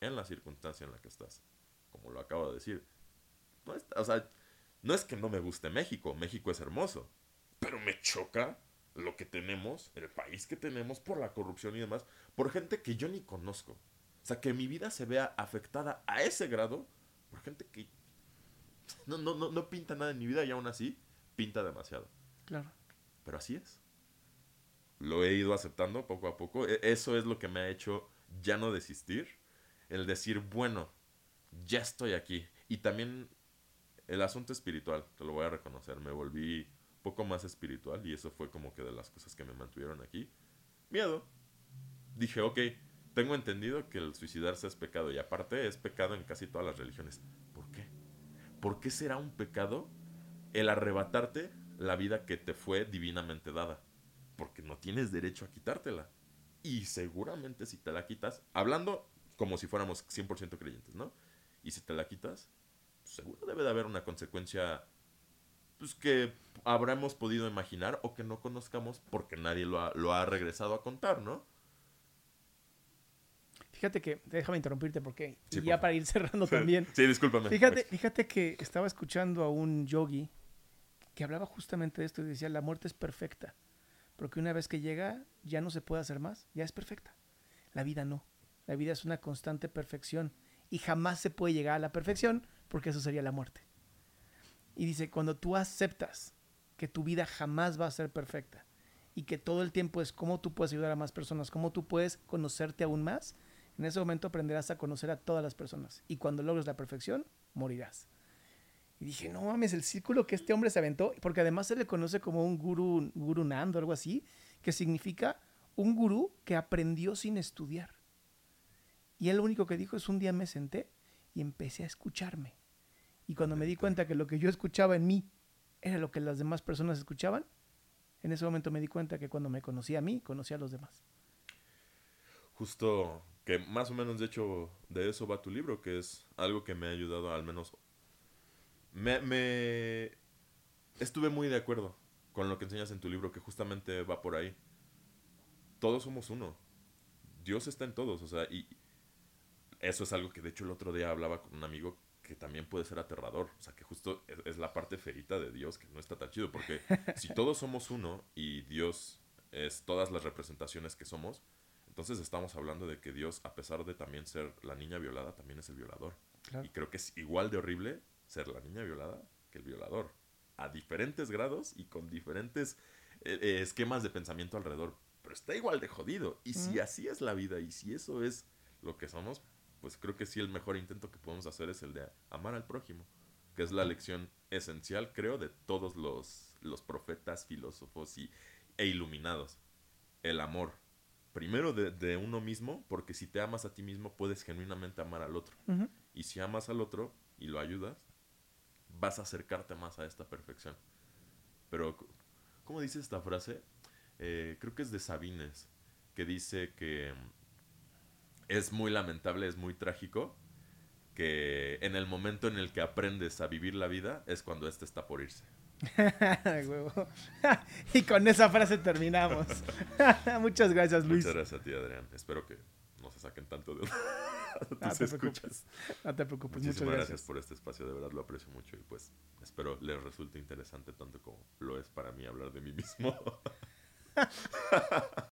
en la circunstancia en la que estás. Como lo acabo de decir. No es, o sea, no es que no me guste México, México es hermoso, pero me choca lo que tenemos, el país que tenemos, por la corrupción y demás, por gente que yo ni conozco. O sea, que mi vida se vea afectada a ese grado por gente que no, no, no, no pinta nada en mi vida y aún así pinta demasiado. Claro. Pero así es. Lo he ido aceptando poco a poco. E, Eso es lo que me ha hecho ya no desistir. El decir, bueno, ya estoy aquí. Y también el asunto espiritual, te lo voy a reconocer. Me volví poco más espiritual y eso fue como que de las cosas que me mantuvieron aquí. Miedo. Dije, ok, tengo entendido que el suicidarse es pecado y aparte es pecado en casi todas las religiones. ¿Por qué? ¿Por qué será un pecado el arrebatarte la vida que te fue divinamente dada? Porque no tienes derecho a quitártela. Y seguramente si te la quitas, hablando como si fuéramos 100% creyentes, ¿no? Y si te la quitas, seguro debe de haber una consecuencia pues, que habremos podido imaginar o que no conozcamos porque nadie lo ha, lo ha regresado a contar, ¿no? Fíjate que, déjame interrumpirte porque Sí, y ya para ir cerrando también. Sí, discúlpame. Fíjate, fíjate que estaba escuchando a un yogi que hablaba justamente de esto y decía, la muerte es perfecta, porque una vez que llega ya no se puede hacer más, ya es perfecta. La vida no. La vida es una constante perfección y jamás se puede llegar a la perfección porque eso sería la muerte. Y dice, cuando tú aceptas que tu vida jamás va a ser perfecta y que todo el tiempo es cómo tú puedes ayudar a más personas, cómo tú puedes conocerte aún más, en ese momento aprenderás a conocer a todas las personas. Y cuando logres la perfección, morirás. Y dije, no mames, el círculo que este hombre se aventó, porque además se le conoce como un guru, guru nando, algo así, que significa un gurú que aprendió sin estudiar. Y él lo único que dijo es un día me senté y empecé a escucharme. Y cuando me di cuenta que lo que yo escuchaba en mí era lo que las demás personas escuchaban, en ese momento me di cuenta que cuando me conocí a mí, conocí a los demás. Justo que más o menos de hecho de eso va tu libro, que es algo que me ha ayudado al menos... Me, me... Estuve muy de acuerdo con lo que enseñas en tu libro, que justamente va por ahí. Todos somos uno. Dios está en todos, o sea, y eso es algo que de hecho el otro día hablaba con un amigo que también puede ser aterrador, o sea, que justo es, es la parte feita de Dios que no está tan chido, porque si todos somos uno y Dios es todas las representaciones que somos, entonces estamos hablando de que Dios, a pesar de también ser la niña violada, también es el violador. Claro. Y creo que es igual de horrible ser la niña violada que el violador, a diferentes grados y con diferentes eh, eh, esquemas de pensamiento alrededor, pero está igual de jodido. Y si así es la vida y si eso es lo que somos, pues creo que sí el mejor intento que podemos hacer es el de amar al prójimo, que es la lección esencial, creo, de todos los, los profetas, filósofos y, e iluminados. El amor. Primero de, de uno mismo, porque si te amas a ti mismo puedes genuinamente amar al otro. Y si amas al otro y lo ayudas, vas a acercarte más a esta perfección. Pero, ¿cómo dice esta frase? Eh, creo que es de Sabines, que dice que es muy lamentable, es muy trágico, que en el momento en el que aprendes a vivir la vida es cuando éste está por irse. y con esa frase terminamos. Muchas gracias, Luis. Muchas gracias a ti, Adrián. Espero que no se saquen tanto de no, te escuchas. no te preocupes. Muchísimas Muchas gracias. gracias por este espacio, de verdad lo aprecio mucho y pues espero les resulte interesante tanto como lo es para mí hablar de mí mismo.